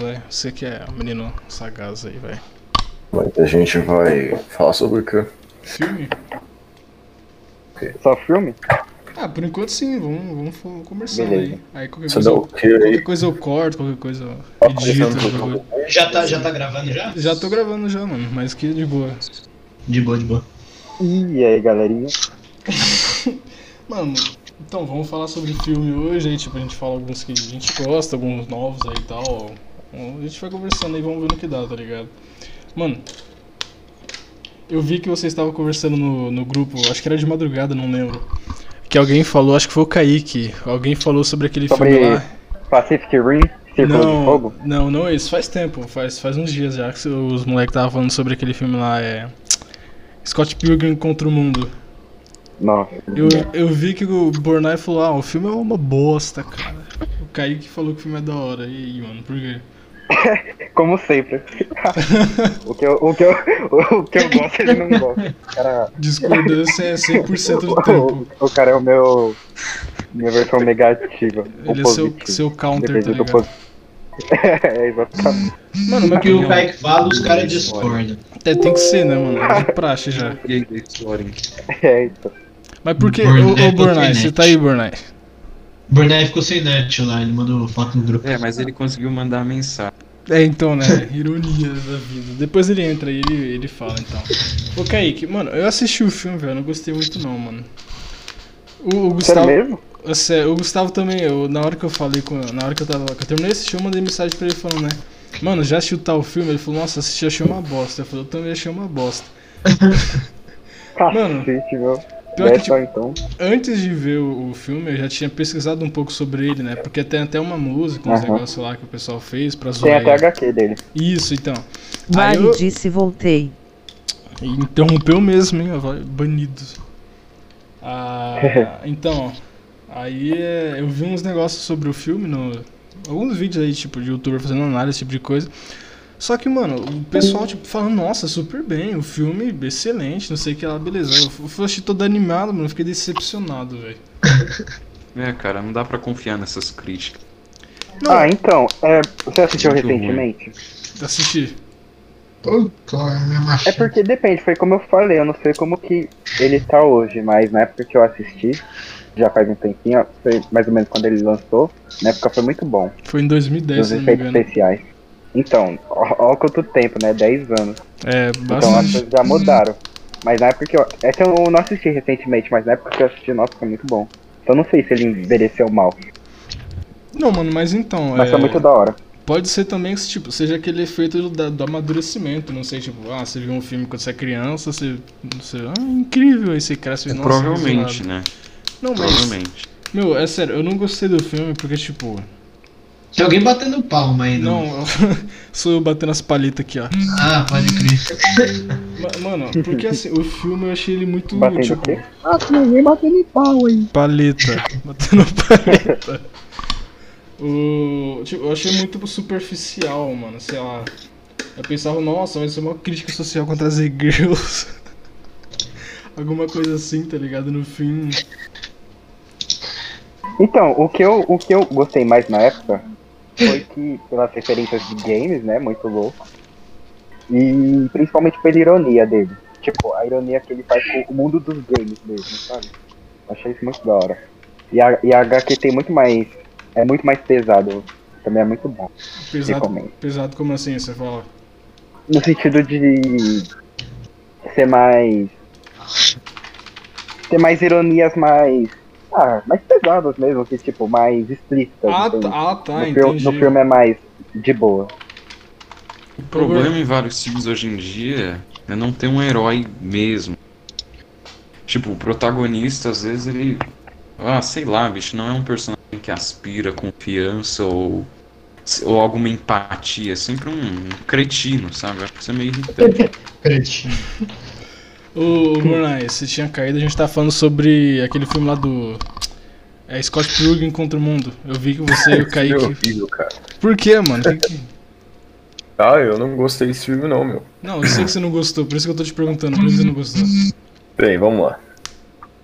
velho. Você que é o menino sagaz aí, velho. Mas a gente vai falar sobre o quê? Filme? Só filme? Ah, por enquanto sim, vamos, vamos conversando Beleza. aí. Aí qualquer Você coisa, eu, qualquer coisa eu corto, qualquer coisa eu edito. Já tá, já tá gravando já? Já tô gravando já, mano, mas que de boa. De boa, de boa. E aí, galerinha? Mano, então vamos falar sobre filme hoje, aí tipo, a gente fala alguns que a gente gosta, alguns novos aí e tal. A gente vai conversando aí, vamos ver no que dá, tá ligado? Mano, eu vi que você estava conversando no, no grupo, acho que era de madrugada, não lembro. Que alguém falou, acho que foi o Kaique, alguém falou sobre aquele Sobre filme lá. Pacific Rim, Círculo de Não, Fogo? não, não esse, faz tempo, faz, faz uns dias já que os moleques estavam falando sobre aquele filme lá, é. Scott Pilgrim contra o Mundo. Nossa. Eu, eu vi que o Bornai falou, ah, o filme é uma bosta, cara. O Kaique falou que o filme é da hora. E aí, mano, por quê? Como sempre. o, que eu, o, que eu, o que eu gosto, ele não gosta. Cara, Discordância é 100% do tempo. o, o cara é o meu. Minha versão negativa. Ele é seu, seu counter, tá ligado? É, exatamente. Mano, mas O que o que, Kaique fala, os caras discordam. é, tem que ser, né, mano? É de praxe já. É isso. Mas por que, ô, sem você tá aí, Burnett ficou sem net lá, ele mandou foto no grupo. É, mas ele conseguiu mandar a mensagem. É, então, né? Ironia da vida. Depois ele entra e ele, ele fala, então. Ô, Kaique, mano, eu assisti o filme, velho, não gostei muito não, mano. O, o Sério Gustavo... mesmo? É sério, o Gustavo também, eu, na hora que eu falei com. Na hora que eu tava. Que eu terminei de assistir, eu mandei mensagem pra ele falando, né? Mano, já assistiu tal filme? Ele falou, nossa, assisti, achei uma bosta. Eu falei, eu também achei uma bosta. Mano, Cacete, meu. Pior que, tipo, só então. antes de ver o, o filme, eu já tinha pesquisado um pouco sobre ele, né? Porque tem até uma música, uns Aham. negócios lá que o pessoal fez pra Tem zoar até ele. HQ dele. Isso, então. Vale eu- disse voltei. Interrompeu mesmo, hein? vai- Banido. Ah, então, aí é, eu vi uns negócios sobre o filme no. Alguns vídeos aí, tipo, de youtuber fazendo análise, esse tipo de coisa. Só que, mano, o pessoal, tipo, falando, nossa, super bem, o filme excelente, não sei o que lá, beleza. Eu fui achei todo animado, mano, eu fiquei decepcionado, velho. É, cara, não dá pra confiar nessas críticas. Não, Ah, então, é, você assistiu Muito ruim. recentemente? assisti. Puta, É macha. porque depende, foi como eu falei, eu não sei como que ele tá hoje, mas na época que eu assisti, já faz um tempinho, foi mais ou menos quando ele lançou, na época foi muito bom, Foi em 2010, dos se não me efeitos especiais. Então, ó, ó quanto tempo, né? 10 anos. É, Então as bastante. coisas já mudaram. Mas na época que eu. Essa eu não assisti recentemente, mas na época que eu assisti, nossa, foi muito bom. Então não sei se ele envelheceu mal, Não, mano, mas então. mas é... foi muito da hora. Pode ser também que tipo, seja aquele efeito do, do amadurecimento, não sei, tipo, ah, você viu um filme quando você é criança, você. você ah, incrível, aí você cresce e nossa, Provavelmente, né? Não, mas. Provavelmente. Meu, é sério, eu não gostei do filme porque, tipo. Tem alguém batendo palma aí, não? Não, sou eu batendo as palitas aqui, ó. Ah, pode crer. Ma- Mano, porque assim, o filme eu achei ele muito. Batendo tipo, o quê? Ah, tem ninguém batendo em pau aí. Paleta. Batendo paleta. O, tipo, eu achei muito superficial, mano, sei lá. Eu pensava, nossa, vai ser uma crítica social contra as e-girls. Alguma coisa assim, tá ligado? No fim. Então, o que, eu, o que eu gostei mais na época foi que, pelas referências de games, né? Muito louco. E principalmente pela ironia dele. Tipo, a ironia que ele faz com o mundo dos games mesmo, sabe? Achei isso muito da hora. E a, e a HQ tem muito mais. É muito mais pesado. Também é muito bom. Pesado, Recomendo. pesado como assim, você fala? No sentido de ser mais. Ter mais ironias mais. Ah, mais pesadas mesmo, que tipo, mais explícitas. Ah, entende? tá, ah, tá no, entendi. filme, no filme é mais de boa. O problema em vários filmes hoje em dia é não ter um herói mesmo. Tipo, o protagonista, às vezes, ele. Ah, sei lá, bicho, não é um personagem que aspira confiança ou. Ou alguma empatia, é sempre um cretino, sabe? Acho que isso é meio irritante. Cretinho. Ô, Bornai, você tinha caído, a gente tá falando sobre aquele filme lá do. É Scott Pilgrim contra o Mundo. Eu vi que você e o Kaique. horrível, cara. Por quê, mano? Que que- Ah, eu não gostei desse filme não, meu. Não, eu sei que você não gostou, por isso que eu tô te perguntando, por isso que você não gostou. Bem, vamos lá.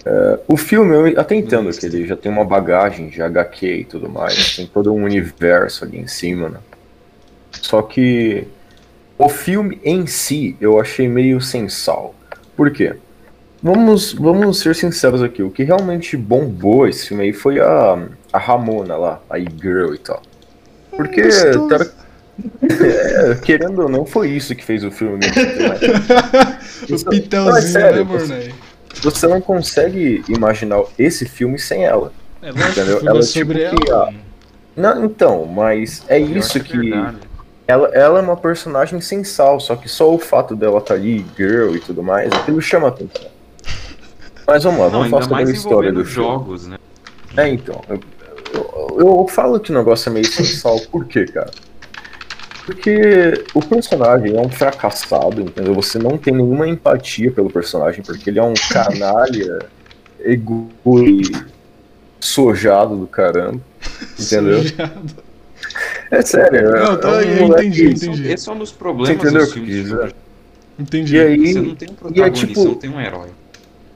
É, o filme, eu até entendo que ele já tem uma bagagem de HQ e tudo mais, tem todo um universo ali em cima, né? Só que o filme em si eu achei meio sem sal. Por quê? Vamos, vamos ser sinceros aqui. O que realmente bombou esse filme aí foi a, a Ramona lá, a girl e tal. Porque, tá- é, querendo ou não, foi isso que fez o filme. mesmo, né? o Isso- Pitelzinho, não, é sério, né, você-? Você não consegue imaginar esse filme sem ela. É lógico Entendeu? filme Ela é é sobre tipo que ela. Não, então, mas é isso que. verdade. Ela, ela é uma personagem sem sal, só que só o fato dela estar ali, girl e tudo mais, aquilo chama atenção. Mas vamos lá, Não, vamos falar sobre a história envolvendo do filme. jogos, né? É, então. Eu, eu, eu falo que o negócio é meio sem sal, por quê, cara? Porque o personagem é um fracassado, entendeu? Você não tem nenhuma empatia pelo personagem, porque ele é um canalha, ego e sojado do caramba. Entendeu? Sujado. É sério. Não, é tá, um eu moleque- entendi, entendi. esse é um dos problemas Você entendeu dos que filmes. quis dizer? Entendi. E aí, Você não tem um e é protagonista, tipo- não tem um herói.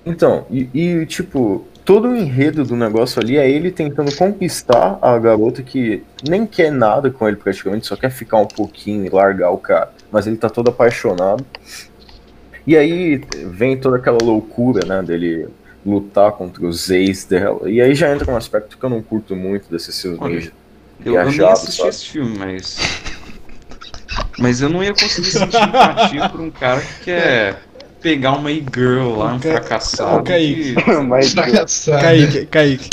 Então, e, e, tipo, todo o enredo do negócio ali é ele tentando conquistar a garota que nem quer nada com ele praticamente, só quer ficar um pouquinho e largar o cara. Mas ele tá todo apaixonado. E aí vem toda aquela loucura, né, dele lutar contra os ex dela. E aí já entra um aspecto que eu não curto muito desses filmes Olha, meio Eu, eu nem assisti sabe? esse filme, mas. Mas eu não ia conseguir sentir empatia por um cara que quer pegar uma e-girl lá, um Ca- fracassado. Ô, Kaique. que-. Kaique, Kaique.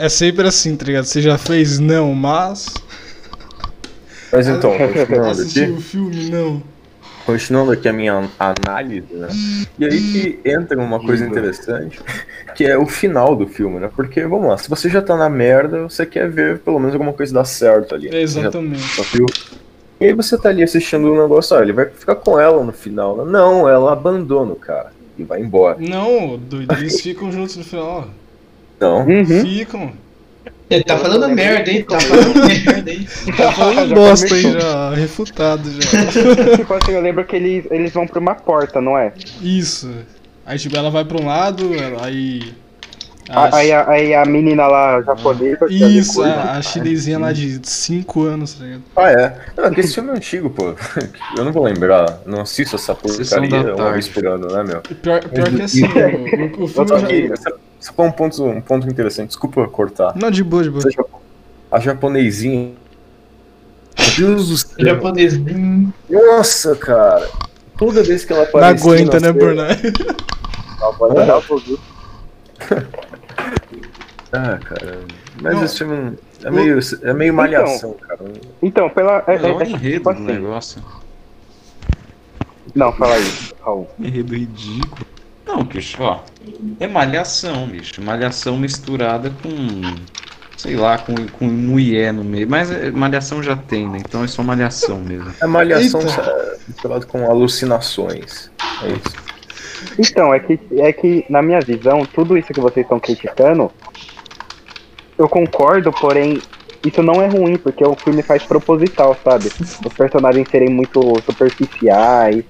É sempre assim, tá ligado? Você já fez não, mas. Mas então, continuando Assistiu aqui, o filme, não. Continuando aqui a minha análise, né? E aí que entra uma coisa interessante, que é o final do filme, né? Porque, vamos lá, se você já tá na merda, você quer ver pelo menos alguma coisa dar certo ali. É, já exatamente. viu? E aí você tá ali assistindo o negócio, ó, ele vai ficar com ela no final. né? Não, ela abandona o cara e vai embora. Não, doido, eles ficam juntos no final. Não. Uhum. Ficam. Ele tá falando merda, hein? Tá falando merda, hein? Tá falando Já bosta começou. já, refutado já. tipo assim, eu lembro que eles, eles vão pra uma porta, não é? Isso. Aí tipo, ela vai pra um lado, ela- aí. A- Aí, a, aí a menina lá japonesa. é Isso, coisa, a, a chinesinha lá de 5 anos, tá ligado? Ah, é. Não, é esse filme é antigo, pô. Eu não vou lembrar. Não assisto essa porcaria uma vez por ano, né, meu? Pior, pior que assim, o, o, filme Só já... que, essa- isso foi um ponto, um ponto interessante. Desculpa cortar. Não, de boa, de boa. A japonesinha. Meu Deus do céu. Japonesinho. Nossa, cara. Toda vez que ela Não aparece. aguenta, né, Burnay? Ah, cara. Mas Não. esse filme é meio, é meio malhação, cara. Então, pela. É, É, é- o é enredo tipo do assim. negócio. Não, fala aí, Raul. Enredo ridículo. Não, bicho, ó. É malhação, bicho. Malhação misturada com. Sei lá, com, com mulher no meio. Mas é, malhação já tem, né? Então é só malhação mesmo. É malhação Eita. sa- misturado com alucinações. É isso. Então, é que, é que, na minha visão, tudo isso que vocês estão criticando, eu concordo, porém, isso não é ruim, porque o filme faz proposital, sabe? Os personagens serem muito superficiais,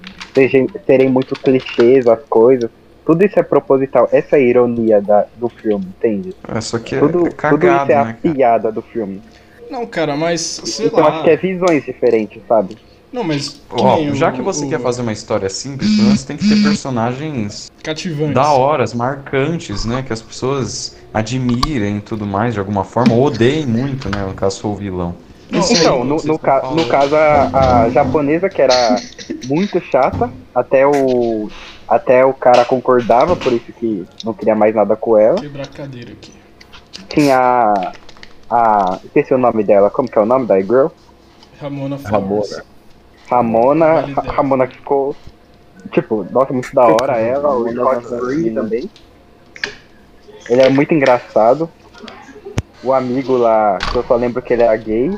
serem muito clichês as coisas. Tudo isso é proposital. Essa é a ironia da, do filme, entende? É, só que é, Tudo, é tudo cagado, isso é a né? cara? piada do filme. Não, cara, mas sei então lá. acho que é visões diferentes, sabe? Não, mas. que Ó, já o- que você o- quer fazer uma história simples, pelo menos tem que ter personagens Cativantes. da horas, marcantes, né? Que as pessoas admirem e tudo mais de alguma forma, ou odeiem muito, né? No caso, for o vilão. Isso aí, Então, no, no, ca- falando. no caso, a, a japonesa, que era muito chata, até o, até o cara concordava, por isso que não queria mais nada com ela. Quebrar a cadeira aqui. Tinha a. a esqueci o nome dela, como que é o nome da girl? Ramona Flowers. Ramona. Ramona. Ramona que ficou. Tipo, nossa, muito da hora ela. O Scott Free também. Ele é muito engraçado. O amigo lá, que eu só lembro que ele era gay.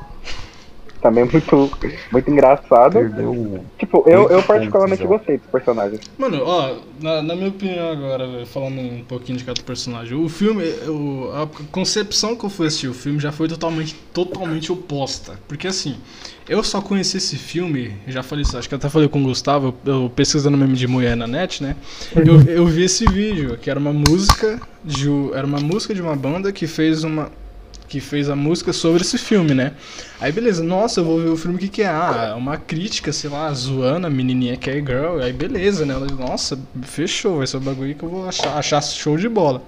Também muito, muito engraçado. Perdeu. Tipo, eu, eu particularmente gostei dos personagens. Mano, ó, na, na minha opinião agora, falando um pouquinho de cada personagem, o filme, o, a concepção que eu fui assistir o filme já foi totalmente, totalmente oposta. Porque assim, eu só conheci esse filme, já falei isso, acho que até falei com o Gustavo, eu, eu pesquisando meme de mulher na net, né? Eu, eu vi esse vídeo, que era uma música de, o- era uma música de uma banda que fez uma que fez a música sobre esse filme, né? Aí beleza, nossa, eu vou ver o filme, o que que é? Ah, é uma crítica, sei lá, zoando a menininha que é girl, aí beleza, né? Ela, Nossa, fechou, vai ser um bagulho que eu vou achar, achar show de bola.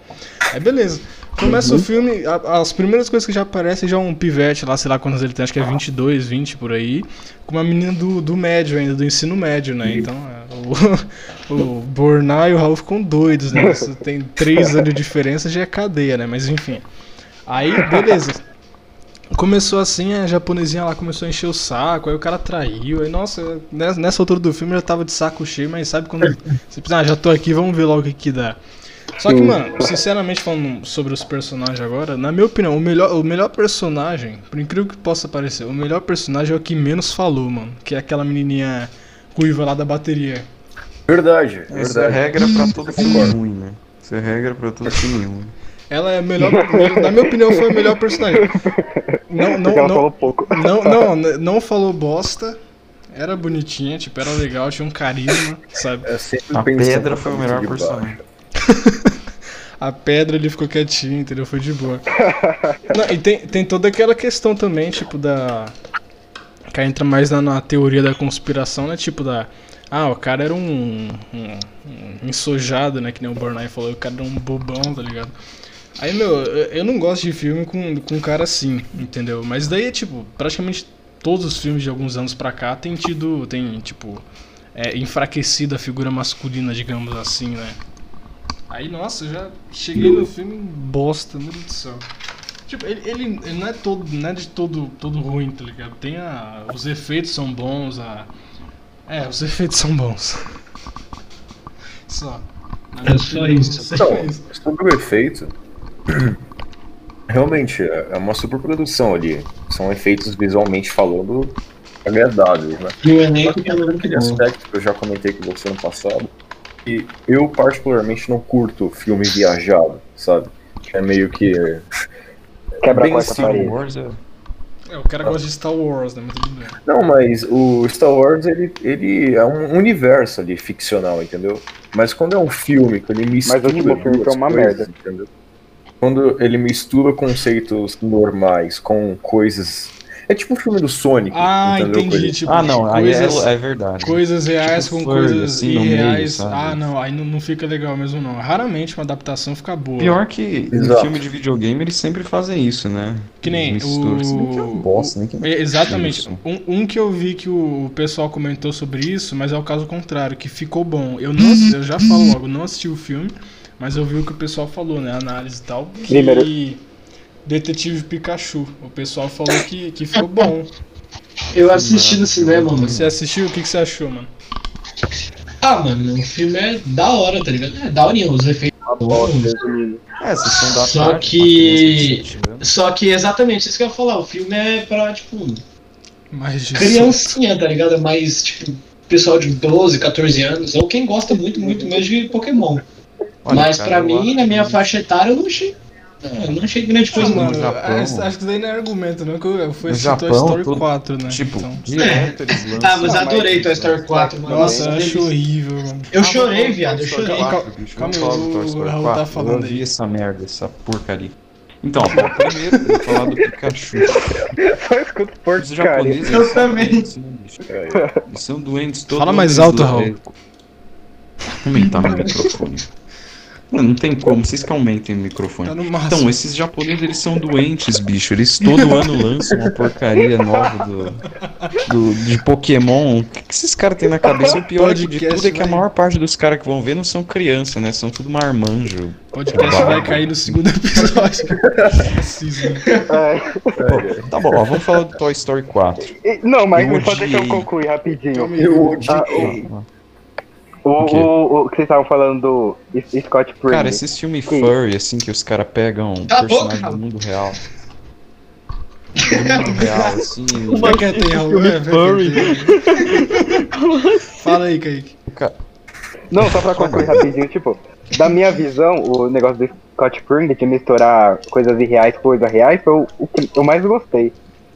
Aí beleza. Começa o filme, a- as primeiras coisas que já aparecem já é um pivete lá, sei lá quantos ele tem, acho que é 22, 20 por aí, com uma menina do, do médio ainda, do ensino médio, né? Então, é, o, o Bornai e o Raul ficam doidos, né? Tem 3 anos de diferença, já é cadeia, né? Mas enfim. Aí, beleza. Começou assim, a japonesinha lá começou a encher o saco, aí o cara traiu, aí nossa, nessa altura do filme eu já tava de saco cheio, mas sabe quando você pensa, ah, já tô aqui, vamos ver logo o que que dá. Só que, mano, sinceramente falando sobre os personagens agora, na minha opinião, o melhor, o melhor personagem, por incrível que possa parecer, o melhor personagem é o que menos falou, mano, que é aquela menininha ruiva lá da bateria. Verdade, Essa é verdade. regra pra todo filme ruim, né? Isso é regra pra todo filme ruim. Ela é a melhor, na minha opinião, foi a melhor personagem. Não, não, ela não, falou pouco. Não, não, não falou bosta. Era bonitinha, tipo, era legal, tinha um carisma, sabe? Sempre A pedra foi o melhor personagem. A pedra ele ficou quietinho, entendeu? Foi de boa. Não, e tem, tem toda aquela questão também, tipo, da. Que entra mais na, na teoria da conspiração, né? Tipo, da. Ah, o cara era um, um, um ensojado, né? Que nem o Bornai falou, o cara era um bobão, tá ligado? Aí, meu, eu, não gosto de filme com, com um cara assim, entendeu? Mas daí, tipo, praticamente todos os filmes de alguns anos pra cá tem tido. Tem, tipo. É, enfraquecido a figura masculina, digamos assim, né? Aí, nossa, eu já cheguei no filme bosta, meu Deus do céu. Tipo, ele, ele, ele não é todo, não é de todo, todo ruim, tá ligado? Tem a, os efeitos são bons, a... É, os efeitos são bons. Só. É só isso. só Então, sobre o efeito, realmente é é uma superprodução ali. São efeitos visualmente falando agradáveis, né? E o Só elenco que tem aquele aspecto que eu já comentei com você no passado, que eu particularmente não curto filme viajado, sabe? É meio que. Quebra a quarta Star parede. Wars é... É, o cara gosta de Star Wars, né? Mas tudo bem. Não, mas o Star Wars ele, ele é um universo ali ficcional, entendeu? Mas quando é um filme que ele mistura Mas o último filme foi uma coisas, merda. entendeu? Quando ele mistura conceitos normais com coisas. É tipo o filme do Sonic. Ah, entendeu? entendi. Tipo, Ah, não, aí é, coisas, é verdade. coisas reais Tipo com furry, coisas assim, meio, irreais. sabe? ah, não, aí não, não fica legal mesmo, não. Raramente uma adaptação fica boa. Pior que em Exato. filme de videogame eles sempre fazem isso, né? Que nem Mistura, o- bem que é bosta, né? Que- É, Exatamente. Isso. Um, um que eu vi que o pessoal comentou sobre isso, mas é o caso contrário, que ficou bom. Eu não eu já falo logo, não assisti o filme, mas eu vi o que o pessoal falou, né? Análise e tal. Que Primeiro- Detetive Pikachu. O pessoal falou que, que ficou bom. Eu assisti no cinema, mano. Você assistiu? O que, que você achou, mano? Ah, mano, o filme é da hora, tá ligado? É da hora, os efeitos. Resumindo. É, sessão da Só tarde, que-. Só que exatamente isso que eu ia falar, o filme é pra, tipo, Mais de criancinha, tá ligado? É mais, tipo, pessoal de 12, 14 anos, ou quem gosta muito, muito mesmo de Pokémon. Olha, Mas cara, pra mim, na minha que- faixa etária, eu não achei. é, Eu não achei grande coisa, Ah, não. mano, no Japão- acho, acho que isso daí não é argumento, não. Que eu fui assistir Toy Story tudo- 4, né? Tipo, Então- direto eles lançam. Tá, mas adorei Toy Story 4, mano. Nossa, eu acho horrível, mano. Eu Ah, chorei, falar viado, do eu chorei. 4, bicho. Calma aí, o Raul 4. tá falando eu vi aí. essa merda, essa porcaria. Então, bom, primeiro eu vou falar do Pikachu. Só escuto Os porcaria. japoneses Eu são também. doentes? Eles são doentes todo Fala mais alto, Raul. é, Aumentar no microfone. Mano, não tem como, vocês que aumentem o microfone. Tá no máximo. Então, esses japoneses, eles são doentes, bicho. Eles todo ano lançam uma porcaria nova do, do- de Pokémon. O que, que esses caras têm na cabeça? O pior de Podcast tudo é que a vai- maior parte dos caras que vão ver não são criança, né? São tudo marmanjo. O podcast vai cair no segundo episódio. É. Pô, tá bom, ó, vamos falar do Toy Story 4. E- Não, mas Eu só deixa eu concluir rapidinho. Eu odiei. Ah, O, O o, o que vocês estavam falando do Scott Pilgrim. Cara, esses filmes furry, assim, que os caras pegam personagem boca, do mundo real. Do mundo real, assim. Fica quieto aí, Raul. É, fica quieto aí. Fala aí, Kaique. Não, só pra concluir rapidinho, tipo, da minha visão, o negócio do Scott Pilgrim de misturar coisas irreais com coisas reais foi o, o que eu mais gostei.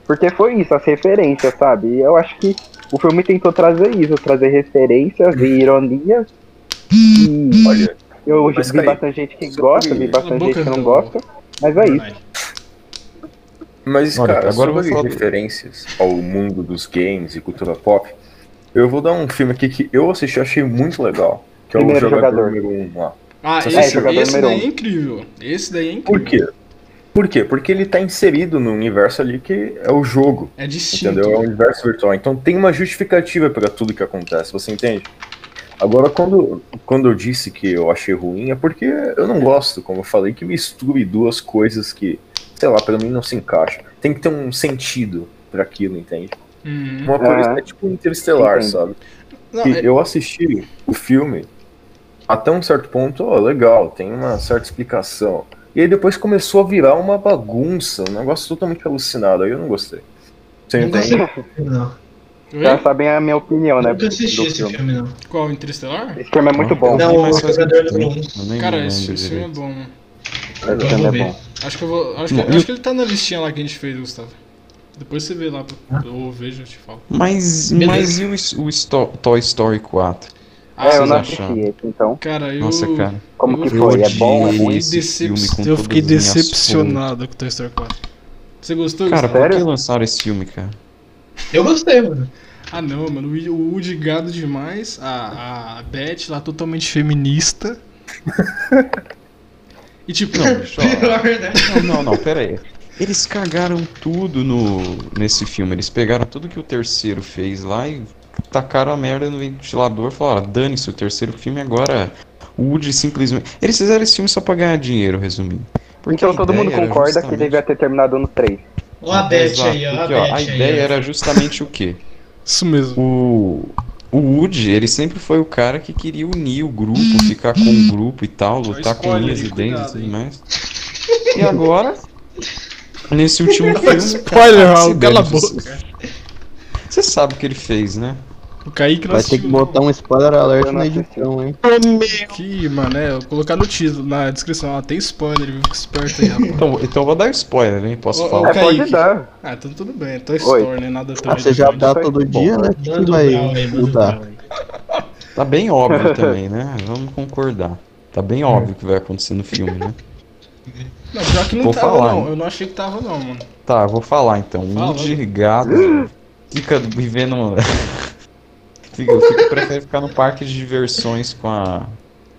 Porque foi isso, as referências, sabe? E eu acho que o filme tentou trazer isso, trazer referências e ironias. E Olha, eu vi bastante gente que gosta, vi bastante gente que não gosta. Mas é isso. Mas, Olha, cara, agora eu vou sobre falar referências ao mundo dos games e cultura pop, eu vou dar um filme aqui que eu assisti e achei muito legal. Que é o Primeiro Jogador, Jogador. número 1 lá. Ah, esse, é jogador esse número daí um. é incrível. Esse daí é incrível. Por quê? Por quê? Porque ele tá inserido no universo ali que é o jogo. É distinto. Entendeu? É um universo virtual. Então tem uma justificativa para tudo que acontece, você entende? Agora, quando, quando eu disse que eu achei ruim, é porque eu não gosto, como eu falei, que misture duas coisas que, sei lá, pra mim não se encaixam. Tem que ter um sentido para aquilo, entende? Uhum. Uma coisa Aham. é tipo Interestelar, Entendo. sabe? Não, é- eu assisti o filme até um certo ponto, ó, legal, tem uma certa explicação. E aí depois começou a virar uma bagunça, um negócio totalmente alucinado. Aí eu não gostei. Você Nunca entende? assisti, não. Oi? Já sabem a minha opinião, né? Nunca assisti esse filme. filme, não. Qual? Interestelar? Esse filme é muito bom. Não, o Jogador Cara, esse, esse filme é bom. mano. Esse Eu filme é bom. Acho que eu vou. Acho Não, que, acho que ele tá na listinha lá que a gente fez, Gustavo. Depois você vê lá, ou veja, eu te falo. Mas, Beleza. mas e o, o Sto- Toy Story 4? Ah, é, eu não assisti esse, então. Cara, eu. Nossa, cara. Como eu- que foi? É bom? É ruim? com eu fiquei decepcionado com Toy Story 4. Você gostou, Cara, Gustavo? por que lançaram esse filme, cara? Eu gostei, mano. Ah não, mano, o Woody gado demais, a, a Beth lá totalmente feminista. e tipo, Não. Pior, né? Não, não, não, pera aí. Eles cagaram tudo no, nesse filme. Eles pegaram tudo que o terceiro fez lá e tacaram a merda no ventilador e falaram: dane-se, o terceiro filme agora. O Woody simplesmente. Eles fizeram esse filme só pra ganhar dinheiro, resumindo. Porque Então a todo mundo concorda que justamente- devia ter terminado no 3. Ó a Exato, aí, ó a porque, ó, a aí. ideia ó. era justamente o quê? isso mesmo. O, o Woody, ele sempre foi o cara que queria unir o grupo, ficar com o grupo e tal, lutar com unhas aí, e dentes e tudo mais. E agora, nesse último filme. Spoiler, cala a boca. Você sabe o que ele fez, né? O Kaique não Vai ter que botar um spoiler alert na edição, hein? Que, mano, é, eu vou colocar no título, na descrição, ó, tem spoiler, viu? Fica esperto aí, rapaz. Então, então eu vou dar spoiler, hein? Posso Ô, falar? É, pode Kaique. dar. Ah, então tudo bem, Toy Story, né? Nada tão Ah, você já dá todo dia, né? Que, que vai mudar? Tá bem óbvio também, né? Vamos concordar. Tá bem óbvio o que vai acontecer no filme, né? Não, pior que não Vou tava, falar, não. hein? Eu não achei que tava, não, mano. Tá, eu vou falar então. Fala. Woody gado fica vivendo. Fica, fica, prefere ficar no parque de diversões com a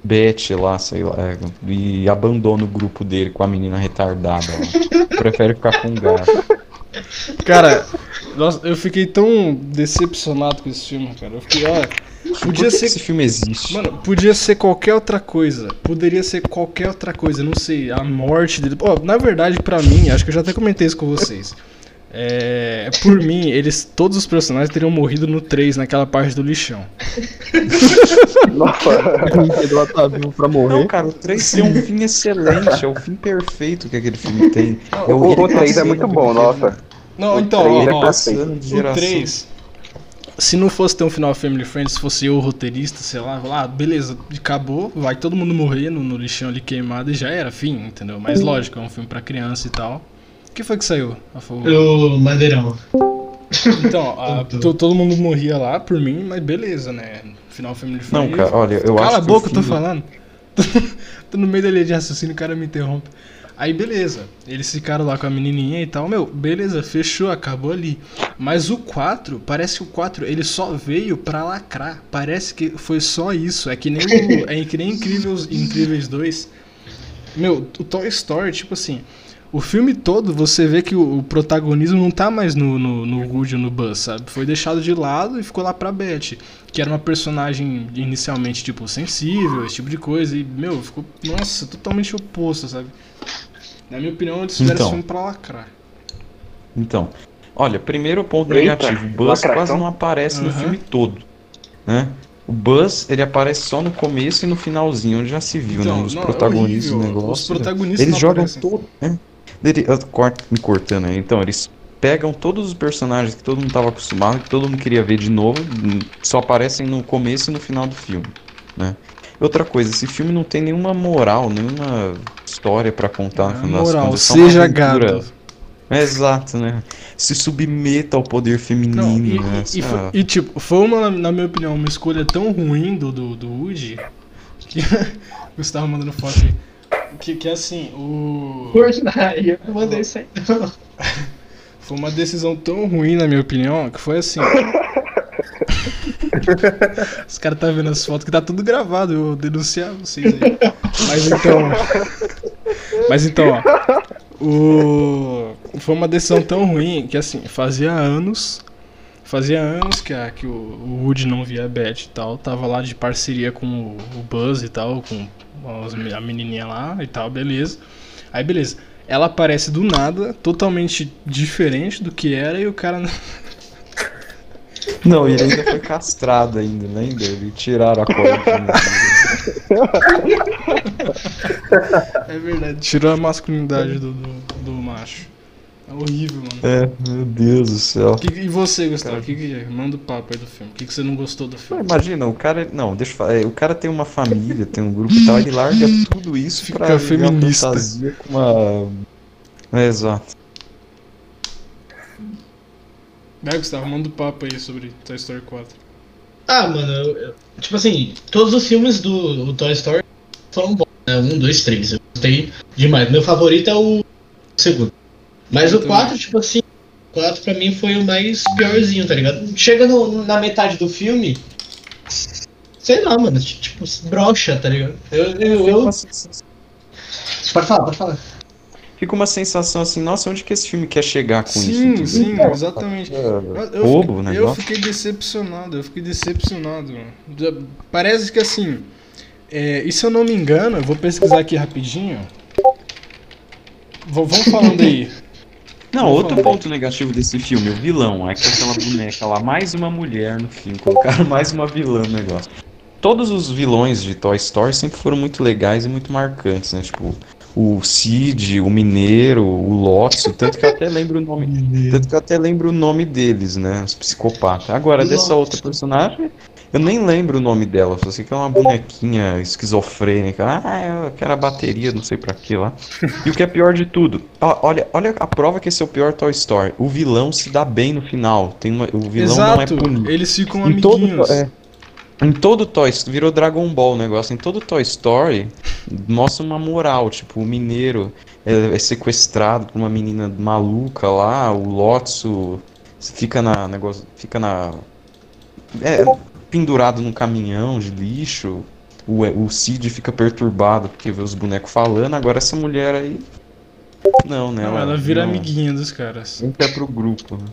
Beth lá, sei lá. é, E abandona o grupo dele com a menina retardada lá. Prefere ficar com o gato. Cara, nossa, eu fiquei tão decepcionado com esse filme, cara. Eu fiquei, ó. Podia ser. esse filme existe? Mano, podia ser qualquer outra coisa. Poderia ser qualquer outra coisa. Não sei, a morte dele. Ó, na verdade, pra mim, acho que eu já até comentei isso com vocês. É. Por mim, eles. Todos os personagens teriam morrido no 3, naquela parte do lixão. Nossa. Tá vivo pra Não, morrer. cara, o 3 tem um fim excelente, é o fim perfeito que aquele filme tem. É O, ele o 3 é muito bom, nossa. Não, O então, ó, é ó, de O geração. 3, se não fosse ter um final Family Friends, se fosse eu o roteirista, sei lá, lá, beleza, acabou, vai todo mundo morrer no, no lixão ali queimado e já era, fim, entendeu? Mas lógico, é um filme pra criança e tal. O que foi que saiu? a favor? O Madeirão. Então, a- to- todo mundo morria lá por mim, mas beleza, né? Final Family Friends. Não, cara, olha, eu Cala acho a que boca, o eu tô falando. tô no meio da linha de raciocínio, o cara me interrompe. Aí beleza, eles ficaram lá com a menininha e tal, meu, beleza, fechou, acabou ali. Mas o 4, parece que o 4 ele só veio pra lacrar. Parece que foi só isso. É que nem o, é que nem Incríveis, Incríveis 2. Meu, o Toy Story, tipo assim, o filme todo você vê que o, o protagonismo não tá mais no, no, no Woody ou no Buzz, sabe? Foi deixado de lado e ficou lá pra Beth, que era uma personagem inicialmente, tipo, sensível, esse tipo de coisa, e, meu, ficou, nossa, totalmente oposto, sabe? Na minha opinião, eles fizeram Então. esse filme pra lacrar. Então, olha, primeiro ponto Eita, negativo, o Buzz lacração. quase não aparece no Aham. filme todo, né? O Buzz, ele aparece só no começo e no finalzinho, onde já se viu, né? Um dos não, é protagonistas do horrível. Os negócio. protagonistas Eles não jogam aparecem. todo, né? Ele, eu corto, me cortando aí, então, eles pegam todos os personagens que todo mundo estava acostumado, que todo mundo queria ver de novo, só aparecem no começo e no final do filme, né? Outra coisa, esse filme não tem nenhuma moral, nenhuma história pra contar no Na final das moral, contas, é seja gado. Exato, né? Se submeta ao poder feminino, Não, e, né? e- e foi- e, tipo, foi uma, na minha opinião, uma escolha tão ruim do, do, do Woody que. Gustavo mandando foto aí. Que, que assim, o. Fortnite, eu não mandei isso aí não. foi uma decisão tão ruim, na minha opinião, que foi assim. Os caras tá vendo as fotos que tá tudo gravado, eu vou denunciar vocês aí. Mas então. Mas então, ó. O... Foi uma decisão tão ruim que assim, fazia anos. Fazia anos que, a, que o, o Woody não via a Beth e tal. Tava lá de parceria com o, o Buzz e tal, com a menininha lá e tal, beleza. Aí beleza. Ela aparece do nada, totalmente diferente do que era, e o cara. Não, e ele ainda foi castrado ainda, lembra? Ele tiraram a corda. É verdade, tirou a masculinidade do, do, do macho. É horrível, mano. é, meu Deus do céu. Que- e você, Gustavo? O que, que é? Manda o papo aí do filme. O que, que você não gostou do filme? Imagina, o cara. Não, deixa eu falar. é, O cara tem uma família, tem um grupo e tal, ele larga tudo isso Fica pra viver uma feminista. fantasia com uma. É, exato. Vai, Gustavo, manda o papo aí sobre Toy Story 4. Ah, mano, eu- eu- tipo assim, todos os filmes do, do Toy Story foram bons, né? Um, dois, três. Eu gostei demais. Meu favorito é o segundo. Mas Eu o também. 4, tipo assim, o 4 pra mim foi o mais piorzinho, tá ligado? Chega no- na metade do filme. Sei lá, mano, tipo, brocha, tá ligado? Eu, eu, Fica eu- uma sensação- Pode falar, pode falar. Fica uma sensação assim, nossa, onde que esse filme quer chegar com isso? Sim, sim, exatamente. Eu, eu bobo fiquei, eu negócio. fiquei decepcionado, eu fiquei decepcionado. mano. Parece que assim. é, e se eu não me engano, eu vou pesquisar aqui rapidinho. Vamos falando aí. Não, outro falar. ponto negativo desse filme, o vilão, é que aquela boneca lá, mais uma mulher no filme, colocaram mais uma vilã no negócio. Todos os vilões de Toy Story sempre foram muito legais e muito marcantes, né? Tipo, o Cid, o Mineiro, o Lotso, tanto que eu até lembro o nome, tanto que eu até lembro o nome deles, né? Os psicopatas. Agora, dessa outra personagem, eu nem lembro o nome dela, só sei que é uma bonequinha esquizofrênica. Ah, eu quero a bateria, não sei pra que lá. E o que é pior de tudo, olha, olha a prova que esse é o pior Toy Story. O vilão se dá bem no final. Tem uma- o vilão não é Exato, punido. eles ficam Em todo, amiguinhos. é, em todo Toy Story, virou Dragon Ball o negócio. Em todo Toy Story, mostra uma moral. Tipo, o mineiro é, é sequestrado por uma menina maluca lá, o Lotso fica na negócio, fica na é, pendurado num caminhão de lixo. O, o Cid fica perturbado porque vê os bonecos falando. Agora essa mulher aí. Não, né? Não, ela vira não- amiguinha dos caras. Entra pro grupo. né?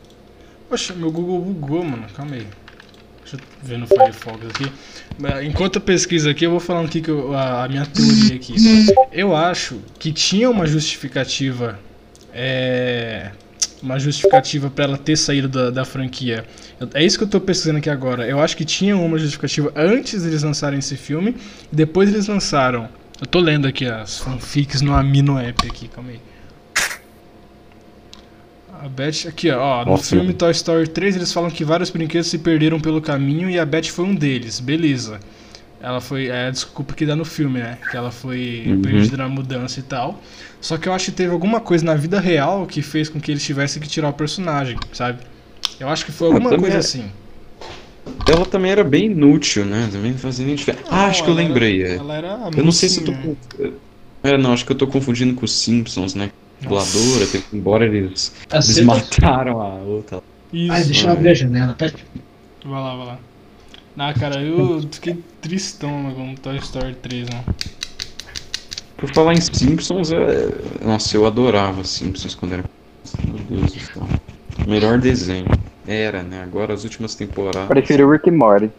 Poxa, meu Google bugou, mano. Calma aí. Deixa eu ver no Firefox aqui. Enquanto eu pesquiso aqui, eu vou falando aqui que eu- a, a minha teoria aqui. Eu acho que tinha uma justificativa. É. Uma justificativa pra ela ter saído da, da franquia. Eu- É isso que eu tô pesquisando aqui agora. Eu acho que tinha uma justificativa antes deles lançarem esse filme. E depois eles lançaram. Eu tô lendo aqui as fanfics no Amino App aqui, calma aí. A Beth, aqui ó, ó, no Nossa. filme Toy Story 3 eles falam que vários brinquedos se perderam pelo caminho e a Beth foi um deles, beleza. Ela foi, é a desculpa que dá no filme, né? Que ela foi Uhum. perdida na mudança e tal. Só que eu acho que teve alguma coisa na vida real que fez com que eles tivessem que tirar o personagem, sabe? Eu acho que foi alguma também coisa é- assim. Ela também era bem inútil, né? Também não fazia nem diferença. Ah, acho que eu ela era- lembrei. é. Ela era a Eu não sei se eu tô. É, não, acho que eu tô confundindo com os Simpsons, né? Dubladora, que embora eles, eles cena- mataram a outra. Isso. Ai, deixa eu abrir a janela, pera. Vai lá, vai lá. Ah, cara, eu fiquei tristão né, com Toy Story 3, né? Por falar em Simpsons, é... nossa, eu adorava Simpsons quando era. Meu Deus do céu. Melhor desenho. Era, né? Agora as últimas temporadas. Prefiro Rick e Morty.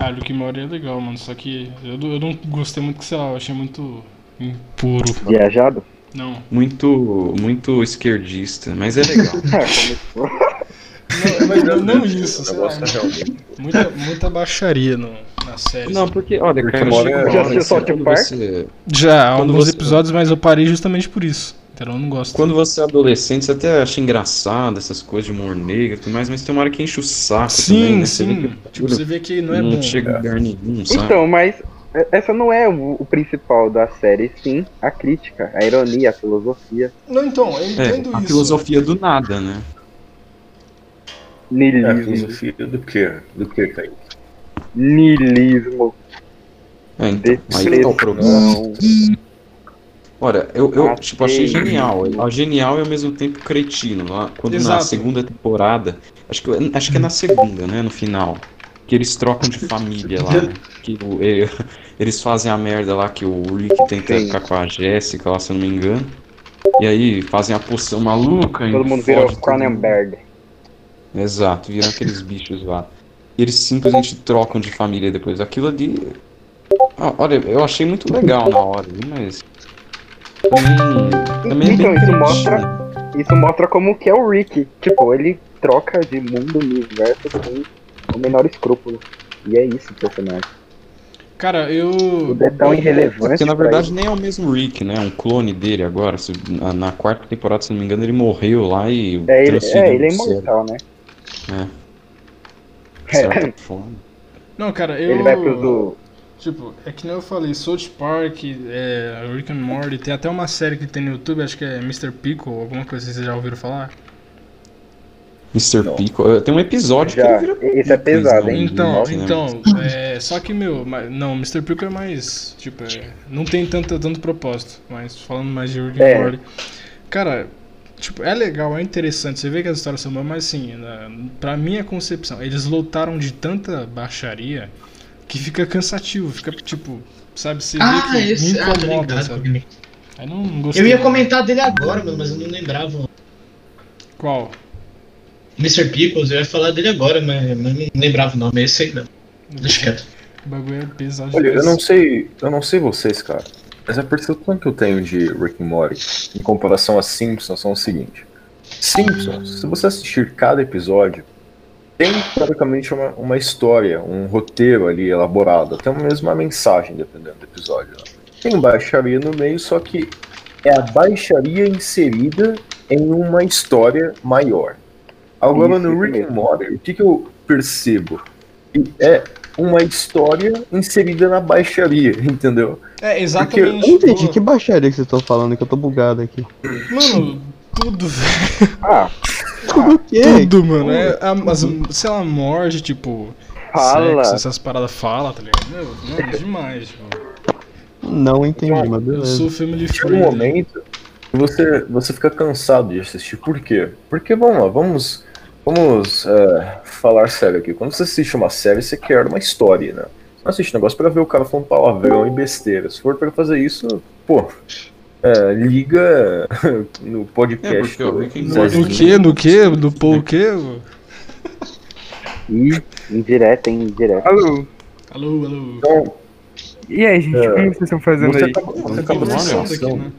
Ah, Luke Mori é legal, mano. Só que eu, não- eu não gostei muito, que sei lá, eu achei muito impuro. Viajado? Não. Muito, muito esquerdista, mas é legal. É, começou. Não, mas não, não isso, sei lá. é realmente. Muita, muita baixaria no, na série. Não, porque, olha, Porque cara, mora- Já assistiu South quando Park? você, Já, há Quando alguns você- episódios, mas eu parei justamente por isso. Então eu não gosto. quando você é adolescente, você até acha engraçado essas coisas de humor negro e tudo mais, mas tem uma hora que enche o saco Sim, também, né? Você vê sim. que Tipo, você vê que não é não bom. chega a lugar nenhum, sabe? Então, mas essa não é o, principal da série, sim a crítica, a ironia, a filosofia, Não, então, eu entendo é, a isso. filosofia do nada, né? É a filosofia do que? Do que, Kaique? niilismo, É, então, aí tá o problema. Olha, eu, eu tipo, achei genial. É genial e ao mesmo tempo cretino. Lá, quando na Exato. segunda temporada, acho que, acho que é na segunda, né? No final. Que eles trocam de família lá, né? Que o- e- eles fazem a merda lá que o Rick tenta Sim. ficar com a Jéssica lá, se eu não me engano. E aí fazem a poção maluca Todo mundo todo mundo. Cronenberg. Exato, viram aqueles bichos lá. E eles simplesmente trocam de família depois. Aquilo ali. Ah, olha, eu achei muito legal na hora, mas. Também, também é Então, bem isso mostra- Isso mostra como que é o Rick. Tipo, ele troca de mundo, universo com o menor escrúpulo. E é isso o personagem. Cara, eu. É tão irrelevante. Porque na verdade ele. nem é o mesmo Rick, né? É um clone dele agora. Se- Na, na quarta temporada, se não me engano, ele morreu lá e. É, ele, é, ele é o cérebro, né? de certa forma. Não, cara, eu. Ele vai pro do. Tipo, é que nem eu falei, South Park, é, Rick and Morty, tem até uma série que tem no YouTube, acho que é Mr. Pickle, alguma coisa assim, vocês já ouviram falar? Mr. Não. Pico. Tem um episódio que Já, ele vira. esse é pesado, hein? Então, né? então, é, só que, meu, não, Mr. Pickle é mais, tipo, é, não tem tanto, tanto propósito, mas falando mais de Rick and É. Morty. Cara, tipo, é legal, é interessante, você vê que as histórias são boas, mas assim, na, pra minha concepção, eles lotaram de tanta baixaria que fica cansativo, fica, tipo, sabe, você Ah, vê que esse. me Ah, incomoda, ligado. sabe? Aí não, não gostei. Eu ia comentar dele agora, mano, mas eu não lembrava. Qual? Mr. Pickles, eu ia falar dele agora, mas, mas não lembrava o nome. Esse aí não. Deixa quieto. O bagulho é pesado Olha, eu não sei, eu não sei vocês, cara, mas a percepção que eu tenho de Rick and Morty em comparação a Simpsons são o seguinte: Simpsons, se você assistir cada episódio, tem praticamente uma, uma história, um roteiro ali elaborado, até mesmo uma mensagem, dependendo do episódio. né? Tem baixaria no meio, só que é a baixaria inserida em uma história maior. Agora no Rick and. Morty, o que, que eu percebo? É uma história inserida na baixaria, entendeu? É, Eu exatamente. não entendi Pô, que baixaria que vocês estão falando, que eu tô bugado aqui. Mano, tudo, velho. Ah, Tudo o quê? Tudo, mano. É, a- as, sei lá, morte, tipo. Fala. Sexo, essas paradas fala, tá ligado? Meu, mano, demais, tipo. Não entendi, mas Eu beleza. sou family Chega um friendly. momento que você, você fica cansado de assistir. Por quê? Porque, vamos lá, vamos, vamos é, falar sério aqui. Quando você assiste uma série, você quer uma história, né? Você não assiste um negócio pra ver o cara falando palavrão e besteira. Se for pra fazer isso, pô, é, liga no podcast. É, No, no que? No que? No pô o quê? e indireta, hein? Indireta. Alô, Alô, alô. Então, e aí, gente, É, como vocês estão fazendo você aí? você Tá conversando se aqui, cansando. né?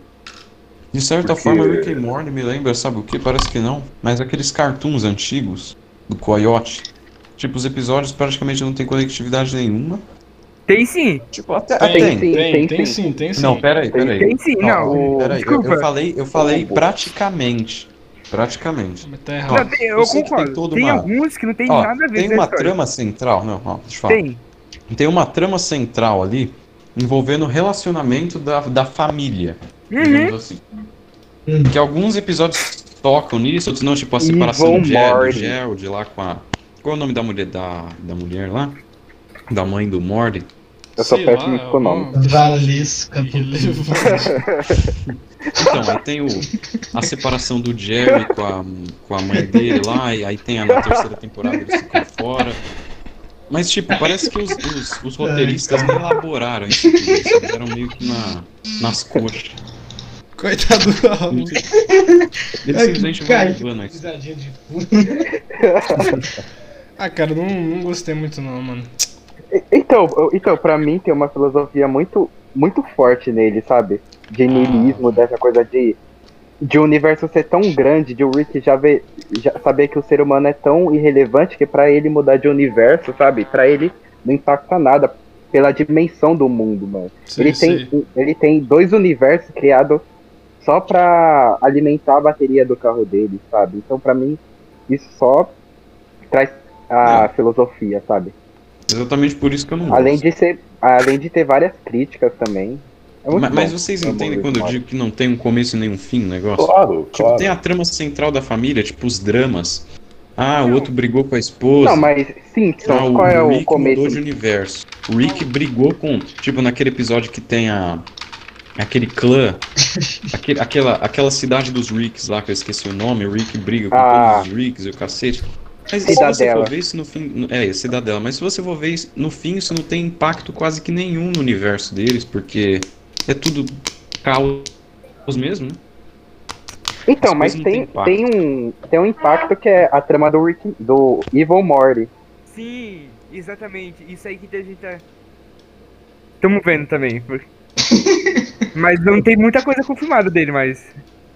De certa Porque- forma, Rick and Morty me lembra, sabe o que? Parece que não, mas aqueles cartoons antigos do Coyote. Tipo, os episódios praticamente não tem conectividade nenhuma. Tem sim, Tipo, até Tem, tem. tem, sim, tem, tem tem sim. tem sim. Não, peraí, Tem- peraí. tem sim, não. Peraí, eu, Desculpa. eu falei, eu falei praticamente. Praticamente. Mas tá errado. Não, tem- eu concordo. Tem, uma- alguns que não tem Ó, nada a ver tem uma história. trama central, não, ó, deixa eu falar. Tem. Tem uma trama central ali envolvendo o relacionamento da, da família, Uhum. digamos assim. Hum. Que alguns episódios tocam nisso, outros não, tipo a separação de Gerald, Morty. Gerald lá com a. Qual é o nome da mulher da, da mulher lá? Da mãe do Morty. Eu sou péssimo com o nome. Valesca. Então, aí tem o, a separação do Jerry com a, com a mãe dele lá, e aí tem a na terceira temporada eles ficam fora. Mas, tipo, parece que os, os, os roteiristas não elaboraram isso eles fizeram meio que na, nas coxas. Coitado do Raul. Simplesmente levando isso. Risadinha de Ah, cara, não, não gostei muito não, mano. Então, então, pra mim tem uma filosofia muito, muito forte nele, sabe? De niilismo, dessa coisa de, de o universo ser tão grande, de o Rick já, ver, já saber que o ser humano é tão irrelevante que pra ele mudar de universo, sabe? Pra ele não impacta nada pela dimensão do mundo, mano. Sei, ele, sei. tem, ele tem dois universos criados só pra alimentar a bateria do carro dele, sabe? Então, pra mim, isso só traz a É. filosofia, sabe? Exatamente por isso que eu não Além gosto. de ser, além de ter várias críticas também. É mas, mas vocês É entendem quando eu digo que não tem um começo e nem um fim o negócio? Claro, Tipo, claro. tem a trama central da família, tipo os dramas. Ah, o outro brigou com a esposa. Não, mas Simpsons, Ah, qual é o Rick começo? mudou de universo. O Rick brigou com. Tipo, naquele episódio que tem a. aquele clã, aquele, aquela, aquela cidade dos Ricks lá, que eu esqueci o nome, o Rick briga com Ah. todos os Ricks e o cacete. Mas se você Cidadela. for ver isso no fim. É, Cidadela. Mas se você for ver isso, no fim, isso não tem impacto quase que nenhum no universo deles, porque é tudo caos mesmo, né? Então, As mas tem, tem, um, tem um impacto que é a trama do, Rick, do Evil Morty. Sim, exatamente. Isso aí que a gente tá. Tamo vendo também. mas não tem muita coisa confirmada dele, mas.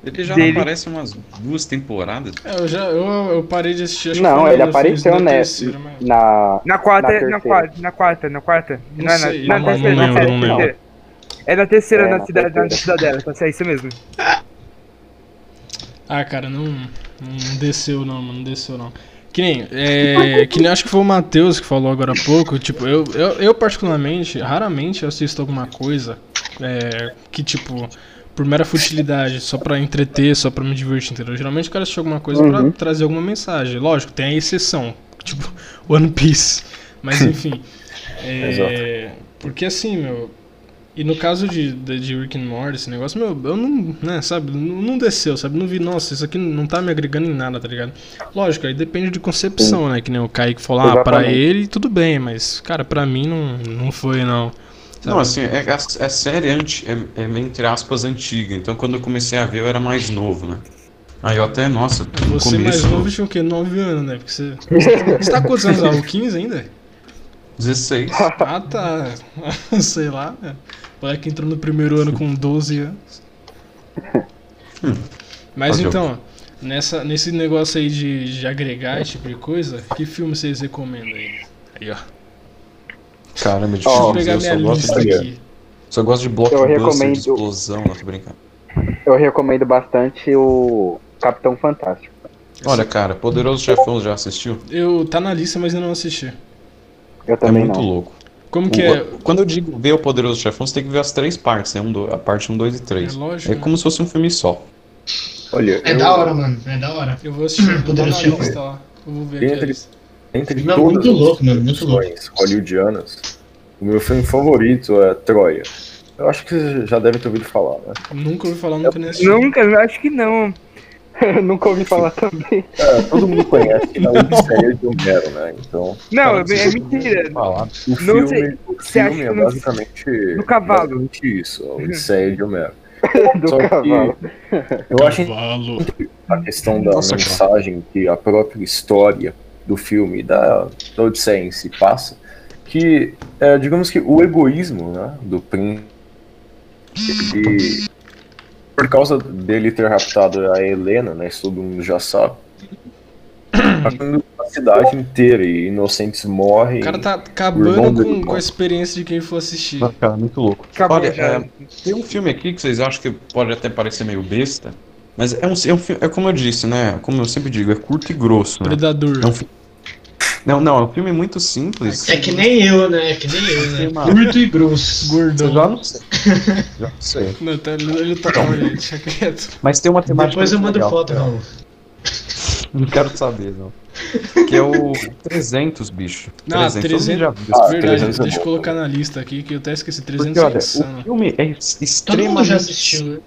Ele já Dele. não aparece umas duas temporadas. É, eu já eu, eu parei de assistir. Acho Não, ele apareceu nessa. terceira, mas- Na, Na quarta, Na na, terceira. quarta, na quarta, na quarta. Não na, sei, na, não- na não terceira, lembro, na não lembro. terceira. É na terceira, É, na, na cidade, na terceira. cidadela, tá certo, é isso mesmo. Ah, cara, não, não desceu não, mano, não desceu não. Que nem, é, que nem acho que foi o Matheus que falou agora há pouco, tipo, eu, eu, eu particularmente, raramente assisto alguma coisa é, que, tipo, por mera futilidade, só pra entreter, só pra me divertir, entendeu? Geralmente eu quero assistir alguma coisa pra Uhum. trazer alguma mensagem. Lógico, tem a exceção, tipo, One Piece. Mas enfim. é, porque assim, meu, e no caso de, de, de Rick and Morty, esse negócio, meu, eu não, né, sabe, não, não desceu, sabe, não vi, nossa, isso aqui não tá me agregando em nada, tá ligado? Lógico, aí depende de concepção, né, que nem o Kaique falou, ah, pra ele tudo bem, mas, cara, pra mim não, não foi, não. sabe? Não, assim, é, é, é série anti, é, é, entre aspas antiga. Então quando eu comecei a ver eu era mais novo, né? Aí eu até, nossa, no Você mais começo, novo tinha o quê? 9 anos, né? Porque você. Você tá quantos anos lá? O 15 ainda? 16. Ah, tá. Sei lá, né? O moleque entrou no primeiro ano com 12 anos. Mas então, nessa, nesse negócio aí de, de agregar esse tipo de coisa, que filme vocês recomendam aí? Aí, ó. Caramba, é Deixa eu difícil. pegar eu minha só gosto, lista de, aqui. só gosto de blockbuster, recomendo- de explosão, não tô brincando. eu recomendo bastante o Capitão Fantástico. Olha, cara, Poderoso Chefão já assistiu? Eu tá na lista, mas eu não assisti. Eu É também muito não. louco. Como que O- é? Quando eu digo ver o Poderoso Chefão, você tem que ver as três partes, né? Um, do- a parte 1, 2 e 3. É lógico, É né? como se fosse um filme só. Olha, É eu- da hora, mano. É da hora. Eu vou assistir. Dar Poderoso na Chefão. lista lá. Eu vou ver aqui Entre- lista. entre Não, todas muito as louco, mano, muito louco. hollywoodianas, o meu filme favorito é Troia. Eu acho que você já deve ter ouvido falar, né? Nunca ouvi falar, nunca nem assisti. Nunca, eu acho que não. Nunca ouvi falar também. É, todo mundo conhece a Odisseia de Homero, né? Então, Não, Cara, é, é mentira. Falar. o Não filme, sei. o filme é basicamente, no cavalo? basicamente isso, a Odisseia de Homero. Do Só que cavalo. eu acho Cavalo. a questão da Nossa, mensagem que a própria história do filme, da, da Odisseia em si passa, que é, digamos que o egoísmo né, do príncipe, ele, por causa dele ter raptado a Helena, né, isso todo mundo já sabe, a cidade inteira e inocentes morrem. O cara tá acabando do com, com a experiência de quem for assistir. Cara, muito louco. Acabou Olha, é, tem um filme aqui que vocês acham que pode até parecer meio besta, mas é um, é um filme, é como eu disse, né? Como eu sempre digo, é curto e grosso, né? Predador. É um fi- Não, não, é um filme muito simples. É que nem eu, né? É que nem eu, né? Curto e grosso. Eu já não sei. Já não sei. Não, tá, ele tá calma, ele deixa quieto. Mas tem uma temática. Depois eu mando legal. foto, Raul. Não quero saber, não. Que é o 300, bicho. Não, 300. todo mundo 300. já viu Ah. Verdade, 300 é deixa eu colocar na lista aqui que eu até esqueci. 300 Porque, é olha, o insano. filme é Todo mundo extremamente. já assistiu, né?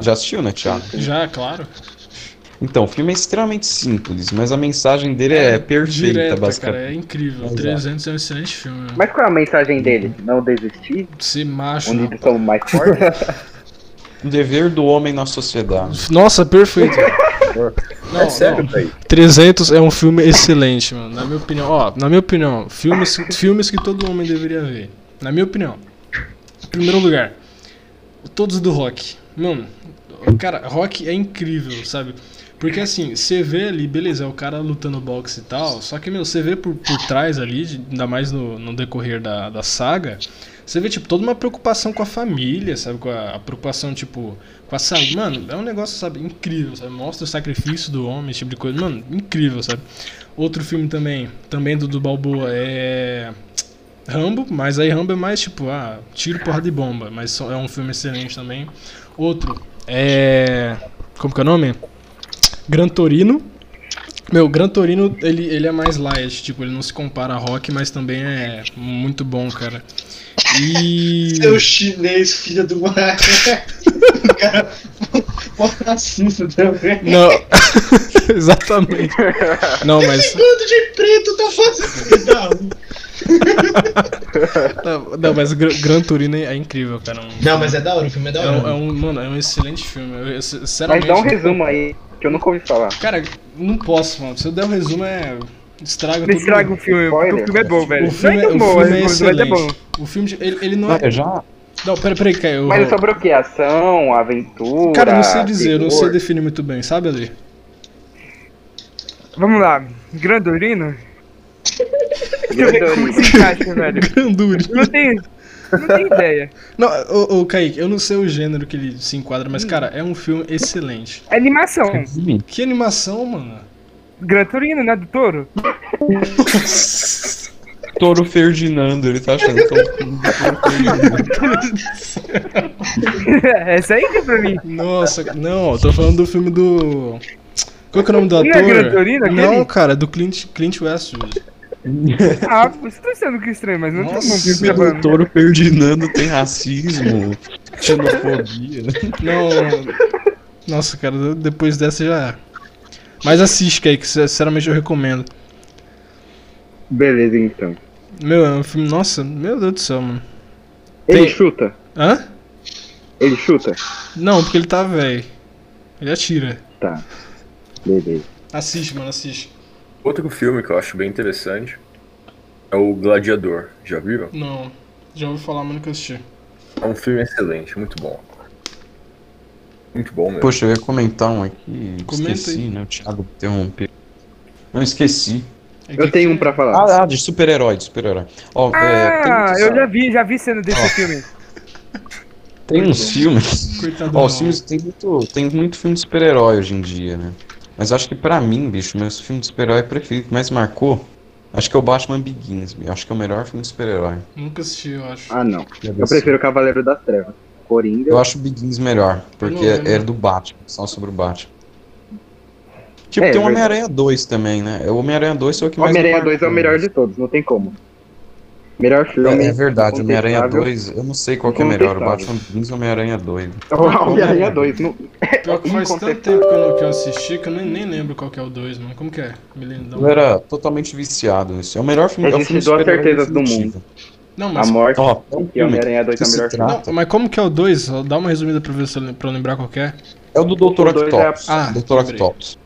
Já assistiu, né, Thiago? Já, claro. Então, o filme é extremamente simples, mas a mensagem dele é, perfeita, Direta, basicamente. cara, é incrível. Exato. 300 é um excelente filme. mano. Mas qual é a mensagem dele? Não desistir? Ser macho. Unidos somos mais fortes? O dever do homem na sociedade. Nossa, perfeito. Não, é sério, não. daí. 300 é um filme excelente, mano. Na minha opinião, ó, na minha opinião, filmes, filmes que todo homem deveria ver. Na minha opinião. Em primeiro lugar, todos do rock. Mano, cara, rock é incrível, sabe? Porque assim, você vê ali, beleza, é o cara lutando boxe e tal, só que, meu, você vê por, por trás ali, ainda mais no, no decorrer da, da saga, você vê, tipo, toda uma preocupação com a família, sabe? Com a, a preocupação, tipo, com a saúde. Mano, é um negócio, sabe, incrível, sabe? Mostra o sacrifício do homem, esse tipo de coisa. Mano, incrível, sabe? Outro filme também, também do, do Balboa, é. Rambo, mas aí Rambo é mais tipo, ah, tiro, porra de bomba, mas é um filme excelente também. Outro é. Como que é o nome? Gran Torino. Meu, o Gran Torino, ele, ele é mais light, tipo, ele não se compara a Rock, mas também é muito bom, cara. E. Seu chinês, filho do mar. o cara. Racista também. Não, exatamente. Não, mas. Bando de preto tá fazendo. Não. Não, mas Gran, Gran Torino é incrível, cara. Um- Não, mas é da hora, o filme é da É hora. um, é um- mano, é um excelente filme. Eu, eu, Mas sinceramente. dá um resumo aí, que eu nunca ouvi falar. Cara, não posso, mano. Se eu der um resumo, é. Estraga Não tudo. estraga o filme, porque o filme é bom, velho. O filme, não é- é tão o bom, filme é é excelente. bom. O filme, de- ele, ele não é. Olha, já. Não, pera, peraí, Caio. Mas é sobre o que? Ação, aventura? Cara, não sei dizer, eu não sei definir muito bem, sabe, Ali? Vamos lá, Grandorino? Deixa eu ver como se encaixa, velho. Granduri. Eu não tenho, não tenho ideia. Não, ô, ô, Kaique, eu não sei o gênero que ele se enquadra, mas, cara, é um filme excelente. É animação. Que animação, mano. Gran Torino, né? Do touro. Toro Ferdinando, ele tá achando que é um Essa aí que é pra mim. Nossa, não, eu tô falando do filme do. Qual que é o nome do Não é ator? Gran Torino? Não, cara, do Clint, Clint Westwood. Ah, você tá sendo que estranho, mas não Nossa, bom que O você tá falando. Toro Ferdinando tem racismo, xenofobia. Não. Nossa, cara, depois dessa já. Mas assiste, Kaique, sinceramente eu recomendo. Beleza, então. Meu, é um filme. Nossa, meu Deus do céu, mano. Ele Tem- chuta? Hã? Ele chuta? Não, porque ele tá velho. Ele atira. Tá. Beleza. Assiste, mano, assiste. Outro filme que eu acho bem interessante é o Gladiador. Já viram? Não. Já ouvi falar, mas nunca assisti. É um filme excelente, muito bom. Muito bom mesmo. Poxa, eu ia comentar um aqui, Comenta esqueci, aí. né? O Thiago interrompeu. Não, esqueci. É Eu tenho um pra falar. Ah, ah, de super-herói, de super-herói. É, tem, Ah, muitos- eu já vi, já vi cena desse filme. tem uns filmes. Coitado os filmes tem muito, tem muito filme de super-herói hoje em dia, né? Mas acho que pra mim, bicho, meu filme de super-herói preferido que mais marcou, acho que é o Batman Begins. bicho. Acho que é o melhor filme de super-herói. Nunca assisti, eu acho. Ah, não. Eu prefiro o Cavaleiro das Trevas. Coringa. Eu acho o Begins melhor, porque é do Batman, só sobre o Batman. Tipo, É, tem o. Homem-Aranha 2 também, né? O Homem-Aranha 2 foi o que mais. me Homem-Aranha 2 é o melhor de todos, não tem como. Melhor filme. É, é verdade, Homem-Aranha incontestável. 2, eu não sei qual que é melhor, o. Batman Begins ou Homem-Aranha 2. O Homem-Aranha 2. Não... Pior que faz tanto tempo que eu, não- que eu assisti que eu nem, nem lembro qual que é o 2, mano. Como que é? Me lembra. Eu era totalmente viciado nisso. É o melhor filme, é o filme duas super-herói certezas do definitivo. Não, A mas. morte Ó, é um e Homem-Aranha 2 é o melhor filme. Não, mas como que é o 2? Dá uma resumida pra ver se eu, pra eu lembrar qual que é. É o do Dr. O dois é a- Octopus. Ah, Dr. Octopus.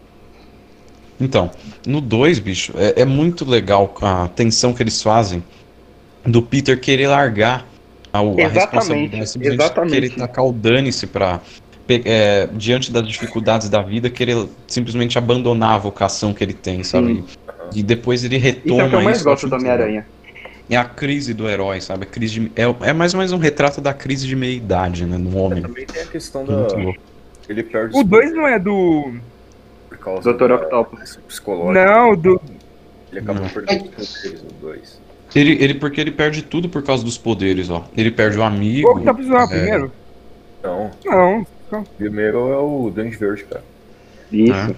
Então, no 2, bicho, é, é muito legal a tensão que eles fazem do Peter querer largar a, a responsabilidade, simplesmente exatamente. querer tacar o dane-se pra, pe- é, diante das dificuldades da vida, querer simplesmente abandonar a vocação que ele tem, sabe? E depois ele Isso retoma é o que eu mais isso, gosto muito legal. Homem-Aranha. É a crise do herói, sabe? A crise de, é, é mais ou menos um retrato da crise de meia-idade, né? No homem. Também tem a questão da. Muito louco. Ele perde O os 2 não é do. por causa Dr. da- Octopus. psicológico. Não, do. Ele acaba Não. perdendo os poderes no 2. Ele, ele, porque ele perde tudo por causa dos poderes, ó. Ele perde o amigo. O Octopus não é o é, primeiro? Não, Não. primeiro é o Duende Verde, cara. Isso. É.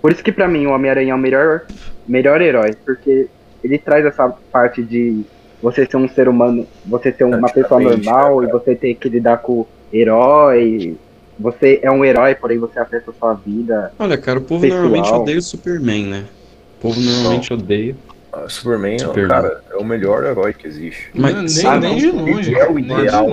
Por isso que pra mim o Homem-Aranha é o melhor, melhor herói, porque ele traz essa parte de você ser um ser humano, você ser uma pessoa Praticamente, normal né, e cara? você ter que lidar com herói. Você é um herói, porém você afeta a sua vida. Olha, cara, o povo Pessoal. normalmente odeia o Superman, né? O povo normalmente odeia. Superman, Superman. cara, é o melhor herói que existe. Mas nem, sabe- nem de longe. É o ideal.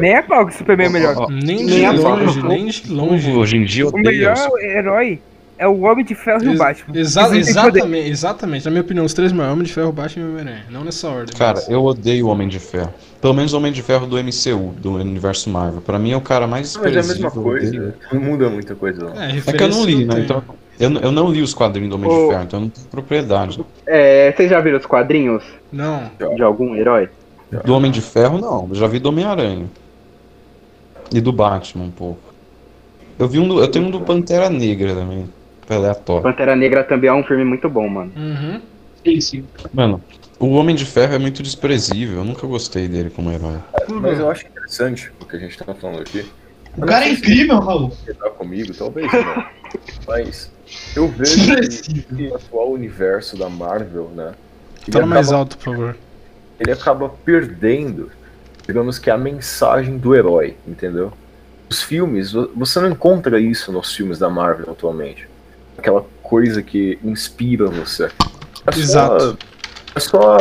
Nem a pau que o Superman é melhor. Nem Nem de pau. longe, nem de O longe. hoje em dia O melhor herói é o Homem de Ferro e o Batman. Exa exatamente, exatamente. Na minha opinião, os três maiores, Homem de Ferro, Batman e Homem-Aranha. Não nessa ordem. Cara, mas- eu odeio o Homem de Ferro. Pelo menos o Homem de Ferro do MCU, do universo Marvel. Pra mim é o cara mais Mas é a mesma coisa. Não muda muita coisa, não. É, É que eu não li, né? Então, eu, eu não li os quadrinhos do Homem de Ferro, então eu não tenho propriedade. É, vocês já viram os quadrinhos Não. de algum herói? Do Homem de Ferro, não. Eu já vi do Homem-Aranha. E do Batman um pouco. Eu vi um do, Eu tenho um do Pantera Negra também. Aleatório. Pantera Negra também é um filme muito bom, mano. Uhum. Sim, sim. Mano, o Homem de Ferro é muito desprezível. Eu nunca gostei dele como herói. Mas eu acho interessante o que a gente tá falando aqui. O cara é incrível, Raul. Você tá comigo, talvez não. Mas eu vejo que, o atual universo da Marvel, né? ele Fala mais acaba- alto, por favor. Ele acaba perdendo, digamos que a mensagem do herói, entendeu? Os filmes, vo- você não encontra isso nos filmes da Marvel atualmente. Aquela coisa que inspira você. É só- Exato. É só,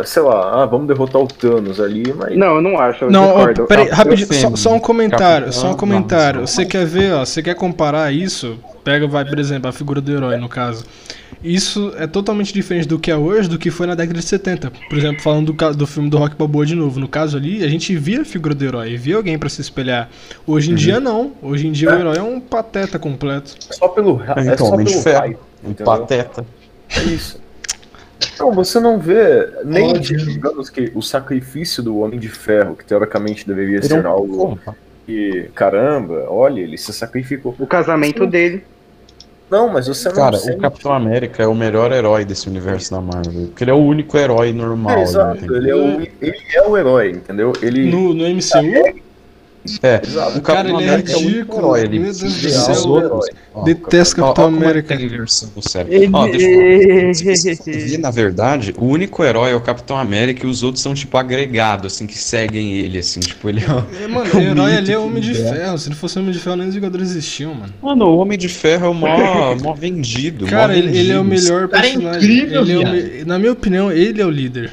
é, sei lá, ah, vamos derrotar o Thanos ali, mas Não, eu não acho, eu Não, peraí, rapidinho, só, só um comentário, Capitã só um comentário. Marvel. Você quer ver, ó, você quer comparar isso? Pega, vai, por exemplo, a figura do herói, no caso. Isso é totalmente diferente do que é hoje, do que foi na década de 70. Por exemplo, falando do, do filme do Rock Balboa de novo. No caso ali, a gente via a figura do herói, via alguém pra se espelhar. Hoje em dia, não. Hoje em dia, o herói é um pateta completo. é só pelo, É, é só pelo Ferro. hype, Um pateta. É isso. Não, você não vê nem, digamos que, o sacrifício do Homem de Ferro, que teoricamente deveria é ser algo que, caramba, olha, ele se sacrificou. O casamento dele. Não, mas você não Cara, sente. o Capitão América é o melhor herói desse universo da Marvel. Porque ele é o único herói normal. É, exato, né? ele é, o, ele é o herói, entendeu? Ele. No, no MCU, É, Exato. o Cara, Capitão ele é América é o único ridículo. herói. Ele. Ó, ó, ó, Capitão como é que América. a inversão do cérebro. Ó, deixa eu falar. Na verdade, o único herói é o Capitão América e os outros são, tipo, agregados, assim, que seguem ele, assim, tipo, ele é... É, mano, o o herói ali é que Homem de é. Ferro. Se não fosse Homem de Ferro, nem os Vingadores existiam, mano. Mano, o Homem de Ferro é o mó, mó vendido, Cara, ele, ele é o vendido. melhor cara é personagem. incrível, Ele é o Na minha opinião, ele é o líder.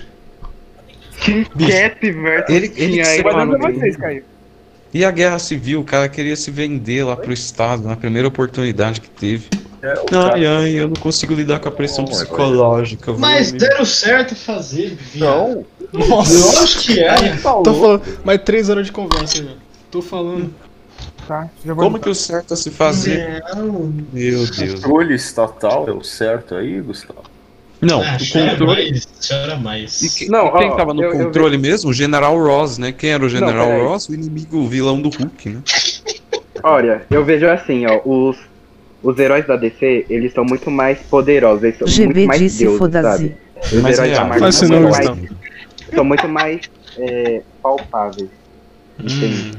Team Cap versus Ele- ele Team que se Iron vai Man. dar vocês, Caio. E a Guerra Civil, o cara queria se vender lá pro Estado na primeira oportunidade que teve. É, o cara- Ai, ai, eu não consigo lidar com a pressão é psicológica. Mas vou- deram certo fazer, viado. Não, Nossa, Lógico que é. tô falando. Mais três horas de conversa, velho. Tô falando. Tá, já vou Como que o certo a se fazer? Não, Meu Deus. controle estatal é o certo aí, Gustavo? Não, ah, o chora controle. mais, chora mais. E que- Não, quem ó, tava no eu- eu controle mesmo? O General Ross, né? Quem era o General peraí. Ross? O inimigo, o vilão do Hulk, né? Olha, eu vejo assim, ó, os, os heróis da DC, eles são muito mais poderosos, eles são muito GB mais disse deuses, foda-se. sabe? Os Mas heróis é, da Marvel são, não, muito mais, são muito mais é, palpáveis. Hum.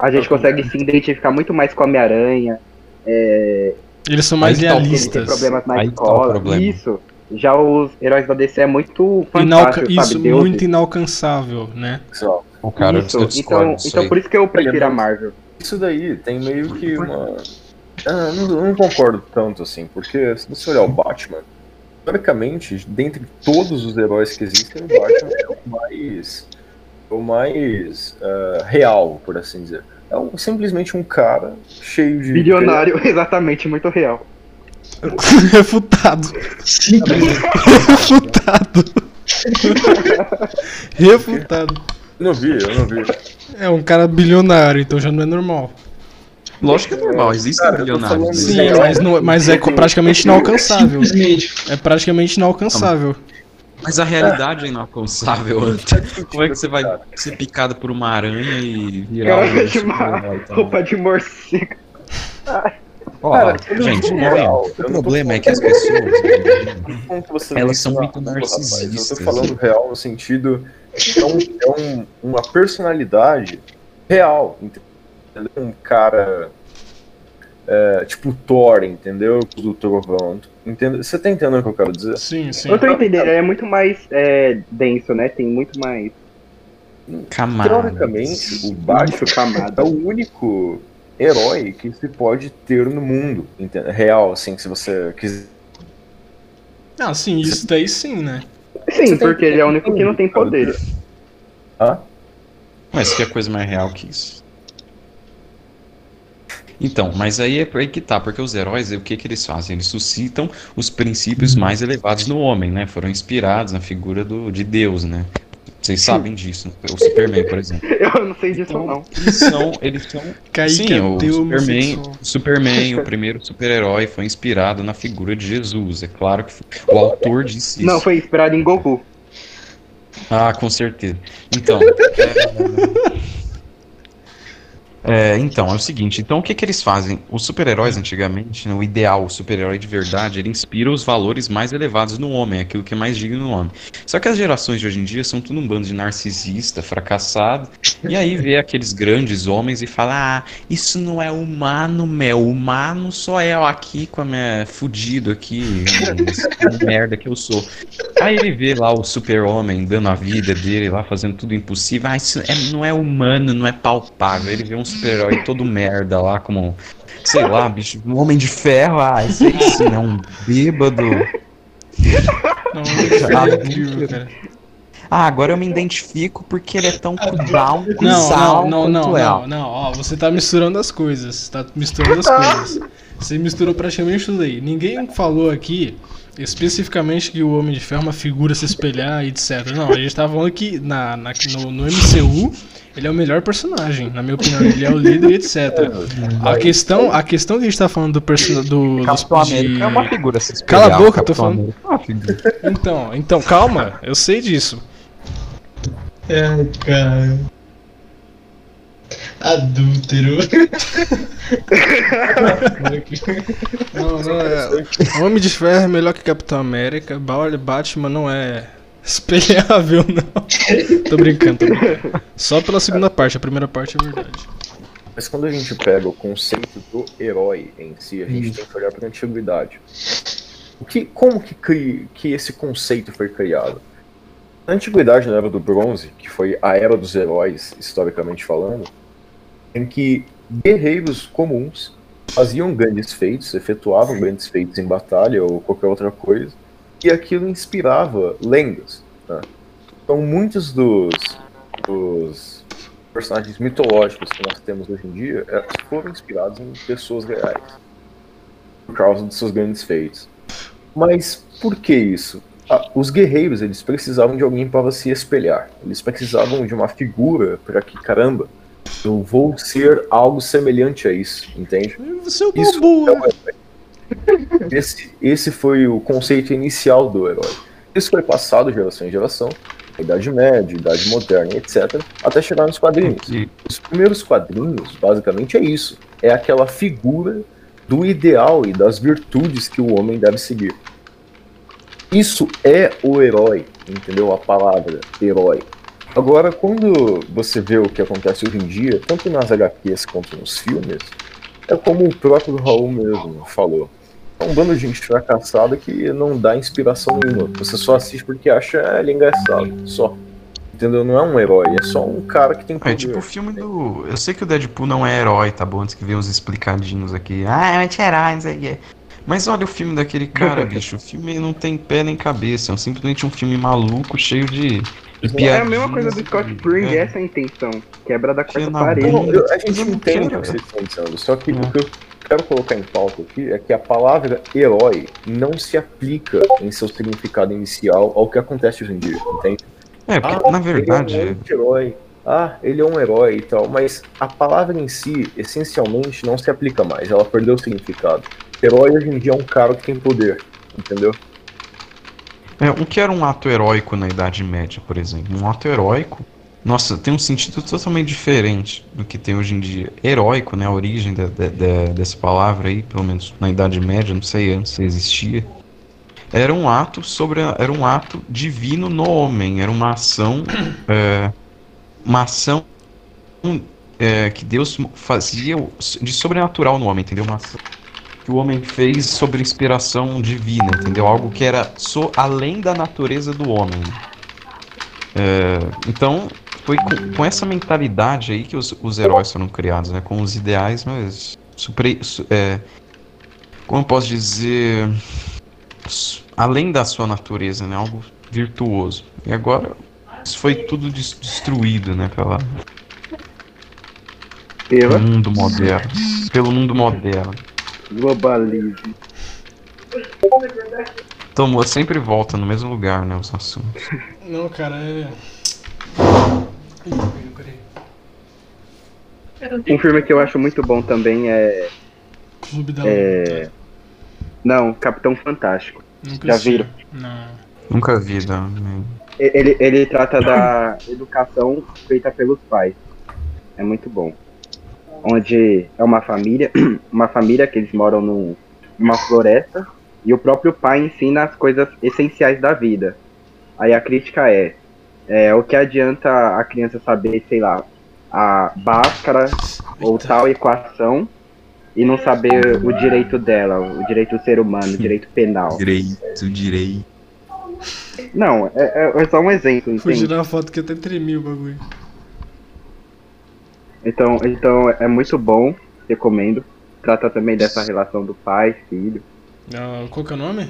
A gente consegue se identificar muito mais com a Homem-Aranha, é, Eles são mais tá o ele tem realistas. problemas na Aí tá o escola. problema. Isso. Já os heróis da DC é muito Inalca- fantástico, Isso, sabe? Deus. muito inalcançável, né? Só. O cara, isso. Então, então por isso que eu prefiro a Marvel. Isso daí tem meio que uma. Ah, não, eu não concordo tanto assim, porque se você olhar o Batman, teoricamente, dentre todos os heróis que existem, o Batman é o mais. o mais ah, real, por assim dizer. É um- simplesmente um cara cheio de. Bilionário, exatamente, muito real. Refutado. Sim, Refutado. Refutado. Eu não vi, eu não vi. É um cara bilionário, então já não é normal. Lógico que é normal, existem bilionários. Sim, mas, não- mas é praticamente inalcançável. É praticamente inalcançável. Mas a realidade é inalcançável. Como é que você vai ser picado por uma aranha e virar um uma tá? roupa de morcego. Ó, não gente, olha, real, o não tô problema é que as pessoas. Você Elas são muito rapaz? narcisistas. Eu tô falando real no sentido. É, um- é um- uma personalidade real. Entendeu? Um cara. é, tipo Thor, entendeu? Do Trovão. Entendeu? Você tá entendendo o que eu quero dizer? Sim, sim. Eu tô entendendo, é muito mais é, denso, né? Tem muito mais Camada. Teoricamente, o isso, camada. é o único herói que se pode ter no mundo. Real, assim, se você quiser. Ah, sim, isso daí sim, né? Sim, porque ele é o único que não tem poderes. Hã? Mas que é coisa mais real que isso? Então, mas aí é por aí que tá, porque os heróis, o que que eles fazem? Eles suscitam os princípios mais elevados no homem, né? Foram inspirados na figura do, de Deus, né? Vocês sabem disso, o Superman, por exemplo. Eu não sei disso, Então, não. eles são, eles são Kaique Sim, é o Superman, o Superman, o primeiro super-herói, foi inspirado na figura de Jesus. É claro que o autor disse isso. Não, foi inspirado em Goku. Ah, com certeza. Então, é... É, então, é o seguinte, então o que que eles fazem? Os super-heróis antigamente, né, o ideal, o super-herói de verdade, ele inspira os valores mais elevados no homem, aquilo que é mais digno no homem. Só que as gerações de hoje em dia são tudo um bando de narcisista, fracassado, e aí vê aqueles grandes homens e fala, ah, isso não é humano, meu, humano só é aqui com a minha fudido aqui, esse merda que eu sou. Aí ele vê lá o super-homem dando a vida dele lá, fazendo tudo impossível, ah, isso é- não é humano, não é palpável. Ele vê um super-herói todo merda lá, como, sei lá, bicho, um homem de ferro, ah, esse aí sim, é um bêbado. Não, é cara. Ah, agora eu me identifico porque ele é tão down, Não, não, não, não, é. não, não, ó, você tá misturando as coisas, tá misturando as coisas. Você misturou praticamente tudo aí. Ninguém falou aqui especificamente que o Homem de Ferro é uma figura a se espelhar e etc. Não, a gente tava falando que na, na- no, no MCU ele é o melhor personagem, na minha opinião, ele é o líder e etc. A questão, a questão que a gente tá falando do personagem do, dos Capitão de- América é uma figura se Cala a espelhar, boca, eu tô falando. É. Então, então, calma, eu sei disso. É, cara. Adúltero. Não, não é. Homem de Ferro é melhor que Capitão América. Ba- Batman não é espelhável, não. Tô brincando, tô brincando. Só pela segunda parte, a primeira parte é verdade. Mas quando a gente pega o conceito do herói em si, a gente tem que olhar para a antiguidade. O que, como que, cri- que esse conceito foi criado? Na antiguidade, na era do bronze, que foi a era dos heróis, historicamente falando, em que guerreiros comuns faziam grandes feitos, efetuavam grandes feitos em batalha ou qualquer outra coisa, e aquilo inspirava lendas. né? Então, muitos dos, dos personagens mitológicos que nós temos hoje em dia é, foram inspirados em pessoas reais por causa dos seus grandes feitos. Mas por que isso? Ah, os guerreiros eles precisavam de alguém para se espelhar. Eles precisavam de uma figura para que caramba, eu vou ser algo semelhante a isso, entende? Você é Isso bobo, é né? o herói. Esse, esse foi o conceito inicial do herói. Isso foi passado de geração em geração, Idade Média, Idade Moderna, etc., até chegar nos quadrinhos. Os primeiros quadrinhos, basicamente, é isso. É aquela figura do ideal e das virtudes que o homem deve seguir. Isso é o herói, entendeu? A palavra herói. Agora, quando você vê o que acontece hoje em dia, tanto nas HQs quanto nos filmes, é como o próprio Raul mesmo falou. É um bando de gente fracassada que não dá inspiração nenhuma. Você só assiste porque acha "Ah, ele engraçado. Só. Entendeu? Não é um herói, é só um cara que tem É poder. tipo o filme do. Eu sei que o Deadpool não é herói, tá bom? Antes que venham uns explicadinhos aqui. Ah, é anti-herói, não sei o quê. Mas olha o filme daquele cara, bicho. O filme não tem pé nem cabeça. É simplesmente um filme maluco, cheio de. É a mesma coisa do Scott e- Pilgrim, é. essa é a intenção. Quebra da quarta parede. Não, eu- a gente entende o que vocês estão dizendo, só que É. o que eu quero colocar em pauta aqui é que a palavra herói não se aplica em seu significado inicial ao que acontece hoje em dia, entende? É, porque, na Ele é um verdade. anti-herói. Ah, ele é um herói e tal, mas a palavra em si, essencialmente, não se aplica mais, ela perdeu o significado. Herói hoje em dia é um cara que tem poder, entendeu? É, o que era um ato heróico na Idade Média, por exemplo? Um ato heróico, nossa, tem um sentido totalmente diferente do que tem hoje em dia. Heróico, né? A origem da- da- da- dessa palavra aí, pelo menos na Idade Média, não sei antes se existia. Era um ato sobre. a- Era um ato divino no homem. Era uma ação. é, uma ação é, que Deus fazia de sobrenatural no homem, entendeu? Uma ação que o homem fez sobre inspiração divina, entendeu? Algo que era so, além da natureza do homem. É, então, foi com, com essa mentalidade aí que os, os heróis foram criados, né? Com os ideais, mas supre, su- é, como eu posso dizer, além da sua natureza, né? Algo virtuoso. E agora isso foi tudo des- destruído, né? Pela, pelo mundo moderno, pelo mundo moderno. Globalismo. Tomou sempre volta no mesmo lugar, né? Os assuntos. Não, cara, é. Um filme que eu acho muito bom também é. Clube da É. Luta. Não, Capitão Fantástico. Nunca já viram? Não. Nunca vi, né? nem- Ele, ele trata da educação feita pelos pais. É muito bom. Onde é uma família, uma família que eles moram num, numa floresta e o próprio pai ensina as coisas essenciais da vida. Aí a crítica é, é o que adianta a criança saber, sei lá, a Bhaskara ou tal equação e não saber o direito dela, o direito do ser humano, o direito penal. Direito, direito. Não, é, é- é só um exemplo, tirar uma foto que até tremi o bagulho. Então, então é muito bom, recomendo. Trata também dessa relação do pai, filho, Ah, qual que é o nome?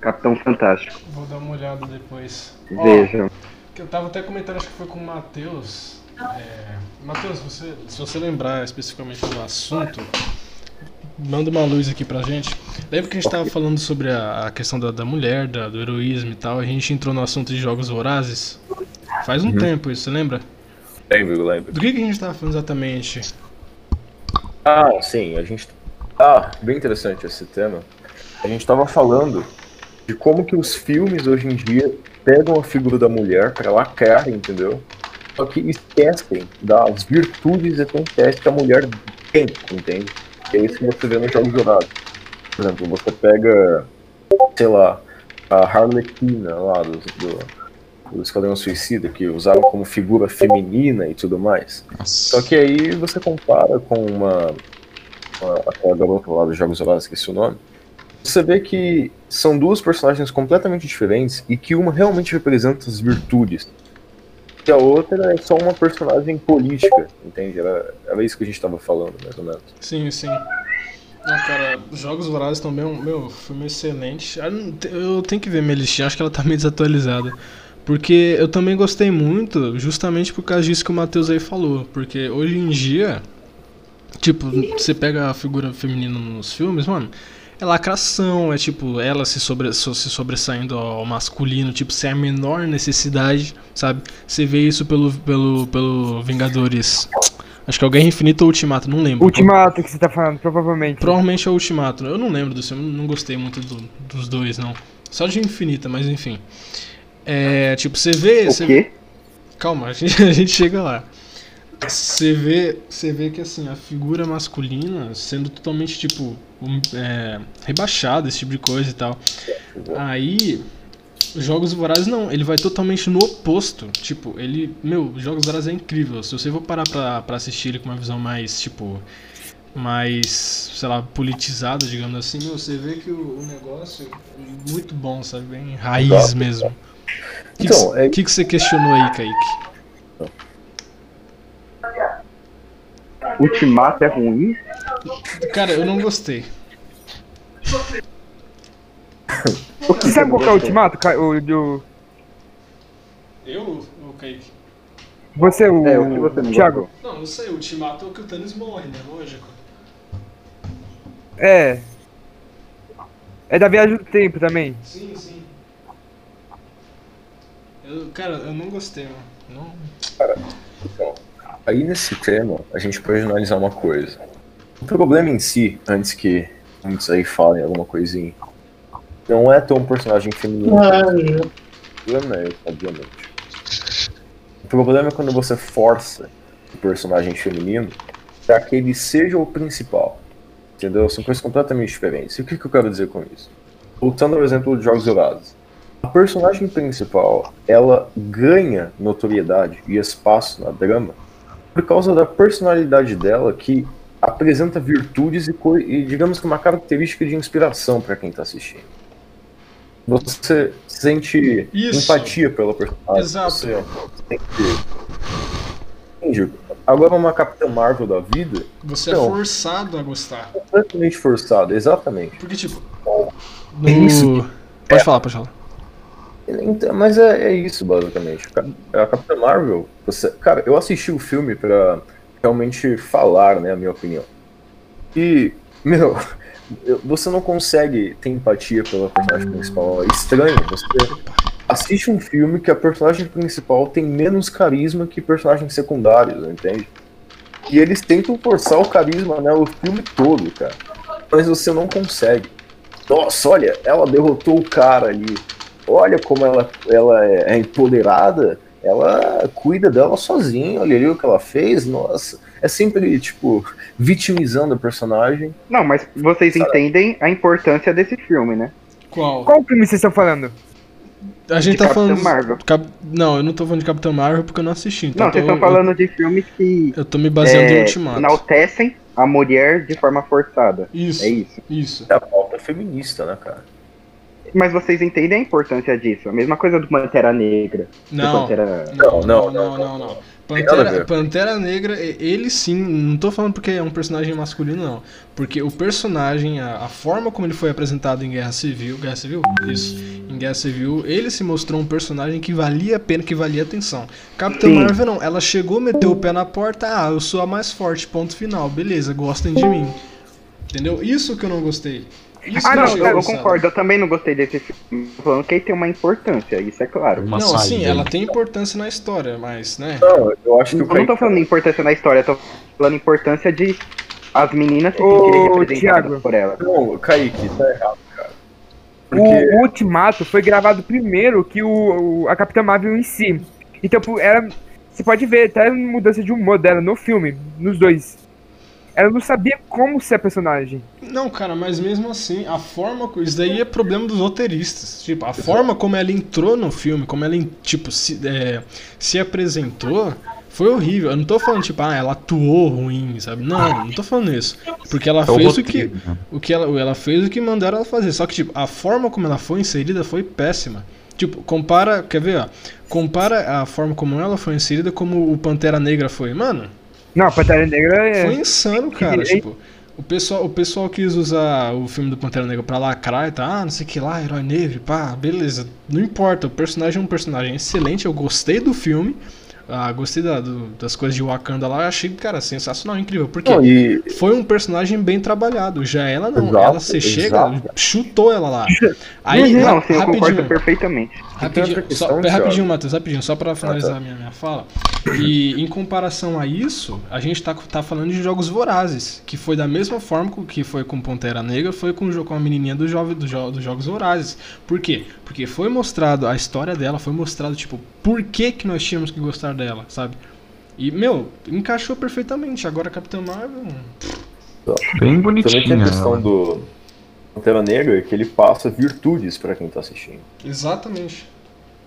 Capitão Fantástico. Vou dar uma olhada depois. Vejam. que eu tava até comentando, acho que foi com o Matheus. É... Matheus, você, se você lembrar especificamente do assunto, manda uma luz aqui pra gente. Lembra que a gente tava falando sobre a, a questão da, da mulher, da- do heroísmo e tal, a gente entrou no assunto de jogos vorazes? Faz um tempo isso, você lembra? Lembro, lembro. Do que, que a gente tava falando exatamente? Ah, sim, a gente. Ah, bem interessante esse tema. A gente tava falando de como que os filmes hoje em dia pegam a figura da mulher pra lacrar, entendeu? Só que esquecem das virtudes essenciais que a mulher tem, entende? Que é isso que você vê nos jogos dourados. Por exemplo, você pega, sei lá, a Harlequina lá do, do, do Esquadrão Suicida, que usaram como figura feminina e tudo mais. Só Nossa. que aí você compara com uma, uma aquela garota lá dos Jogos Horários, esqueci o nome. Você vê que são duas personagens completamente diferentes e que uma realmente representa as virtudes. E a outra é só uma personagem política, entende? Era, era isso que a gente tava falando, mais ou menos. Sim, sim. Não, cara, Jogos Vorazes também é um meu, filme excelente. Ah, Eu tenho que ver minha listinha, acho que ela tá meio desatualizada. Porque eu também gostei muito, justamente por causa disso que o Matheus aí falou. Porque hoje em dia, tipo, você pega a figura feminina nos filmes, mano, é lacração, é tipo, ela se, sobre, so- se sobressaindo ao masculino, tipo, sem a menor necessidade, sabe? Você vê isso pelo, pelo, pelo Vingadores. Acho que é o Guerra Infinita ou Ultimato, não lembro. Ultimato que você tá falando, provavelmente. Provavelmente é o Ultimato. Eu não lembro do filme, não gostei muito do- dos dois, não. Só de Infinita, mas enfim. É, tipo, você vê. O você- quê? Calma, a gente, a gente chega lá. Você vê, você vê que assim, a figura masculina sendo totalmente, tipo, um, é, rebaixada, esse tipo de coisa e tal. Aí, Jogos Vorazes não, ele vai totalmente no oposto. Tipo, ele. Meu, Jogos Vorazes é incrível. Se você for parar pra, pra assistir ele com uma visão mais, tipo. Mais, sei lá, politizada, digamos assim, meu, você vê que o, o negócio é muito bom, sabe? Bem raiz mesmo. O que, Então, que, é- que, que você questionou aí, Kaique? Ultimato é ruim? Cara, eu não gostei. Você sabe qual que é o Ultimato? Ca- O, Eu ou Kaique? você, o, É, o que você não Thiago? não sei, o Ultimato é o que o Thanos morre, né? Lógico. É. É da viagem do tempo também. Sim, sim. Eu, cara, eu não gostei, mano. Não. Aí nesse tema, a gente pode analisar uma coisa. O problema em si, antes que muitos aí falem alguma coisinha, não é ter um personagem feminino. O problema é esse, obviamente. O problema é quando você força o personagem feminino para que ele seja o principal. Entendeu? São coisas completamente diferentes. E o que, que eu quero dizer com isso? Voltando ao exemplo de Jogos Dourados. A personagem principal, ela ganha notoriedade e espaço na drama por causa da personalidade dela que apresenta virtudes e, e digamos que uma característica de inspiração para quem tá assistindo. Você sente Isso. empatia pela personagem. Exato. Você sente... Agora uma Capitã Marvel da vida, Você é Não. forçado a gostar. completamente forçada, exatamente. Porque, tipo. É isso Pode falar, pode falar. Então, mas é, é isso, basicamente. Ca- A Capitã Marvel, você, cara, eu assisti o filme pra realmente falar, né, a minha opinião. E, meu, eu- você não consegue ter empatia pela personagem principal. É estranho. Você assiste um filme que a personagem principal tem menos carisma que personagens secundários, entende? E eles tentam forçar o carisma, né, o filme todo, cara. Mas você não consegue. Nossa, olha, ela derrotou o cara ali olha como ela, ela é empoderada ela cuida dela sozinha, olha ali o que ela fez, nossa. É sempre, tipo, vitimizando o personagem. Não, mas vocês entendem a importância desse filme, né? Qual? Qual filme vocês estão falando? A gente De tá Capitão falando. Marvel. Cap- Não, eu não tô falando de Capitão Marvel porque eu não assisti. Então não, vocês tô- estão falando de filmes que Eu, eu tô me baseando em é, Ultimato. enaltecem a mulher de forma forçada. Isso, É isso. isso. É a pauta feminista, né, cara? Mas vocês entendem a importância disso? A mesma coisa do Pantera Negra. Não. Pantera... Não, Não, não, não, não, a Pantera. Pantera Negra, e- ele sim, não tô falando porque é um personagem masculino, não. Porque o personagem, a, a forma como ele foi apresentado em Guerra Civil, Guerra Civil? Isso. Em Guerra Civil, ele se mostrou um personagem que valia a pena, que valia atenção. Capitão Sim. Marvel não, ela chegou, meteu o pé na porta, ah, eu sou a mais forte, ponto final, beleza, gostem de mim. Entendeu? Isso que eu não gostei. Isso Ah, não, eu, eu concordo. Eu também não gostei desse filme. Falando que ele tem uma importância, isso é claro. Uma Não, sim, ela tem importância na história, mas, né? Não, eu acho que Eu não tô falando de importância na história, eu tô falando importância de as meninas se Ô, sentirem representadas Thiago. por ela. Não, Kaique, tá errado, cara. O, Porque o Ultimato foi gravado primeiro que o, o- a Capitã Marvel em si. Então, era. Você pode ver até a mudança de humor dela no filme, nos dois. Ela não sabia como ser a personagem. Não, cara, mas mesmo assim, a forma. Isso daí é problema dos roteiristas. Tipo, a forma como ela entrou no filme, como ela, tipo, se, é, se apresentou, foi horrível. Eu não tô falando, tipo, ah, ela atuou ruim, sabe? Não, não tô falando isso. Porque ela É fez o que. né? O que ela, ela fez o que mandaram ela fazer. Só que, tipo, a forma como ela foi inserida foi péssima. Tipo, compara. Quer ver, ó? Compara a forma como ela foi inserida como o Pantera Negra foi. Mano, Não, Pantera Negra é. foi insano, cara. Tipo, o pessoal, o pessoal quis usar o filme do Pantera Negra pra lacrar e tá, ah, não sei o que lá, herói negro, pá, beleza. Não importa, o personagem é um personagem excelente, eu gostei do filme. Ah, gostei da- do- das coisas de Wakanda lá, achei, cara, sensacional, incrível. Porque Não, e foi um personagem bem trabalhado. Já ela não, Exato, ela você chega, exato. chutou ela lá. Aí, Não, ra- sim, eu concordo rapidinho, perfeitamente. Rapidinho, outra só, rapidinho. Matheus, rapidinho, só pra finalizar tá. a minha, minha fala. E em comparação a isso, a gente tá, tá falando de jogos vorazes, que foi da mesma forma com- que foi com Pantera Negra, foi com, com a menininha do jove, do jo- dos jogos vorazes. Por quê? Porque foi mostrado a história dela, foi mostrado, tipo, por que, que nós tínhamos que gostar dela, sabe? E, meu, encaixou perfeitamente. Agora Capitão Marvel. Bem também bonitinha. tem a questão do Pantera Negra que ele passa virtudes pra quem tá assistindo. Exatamente.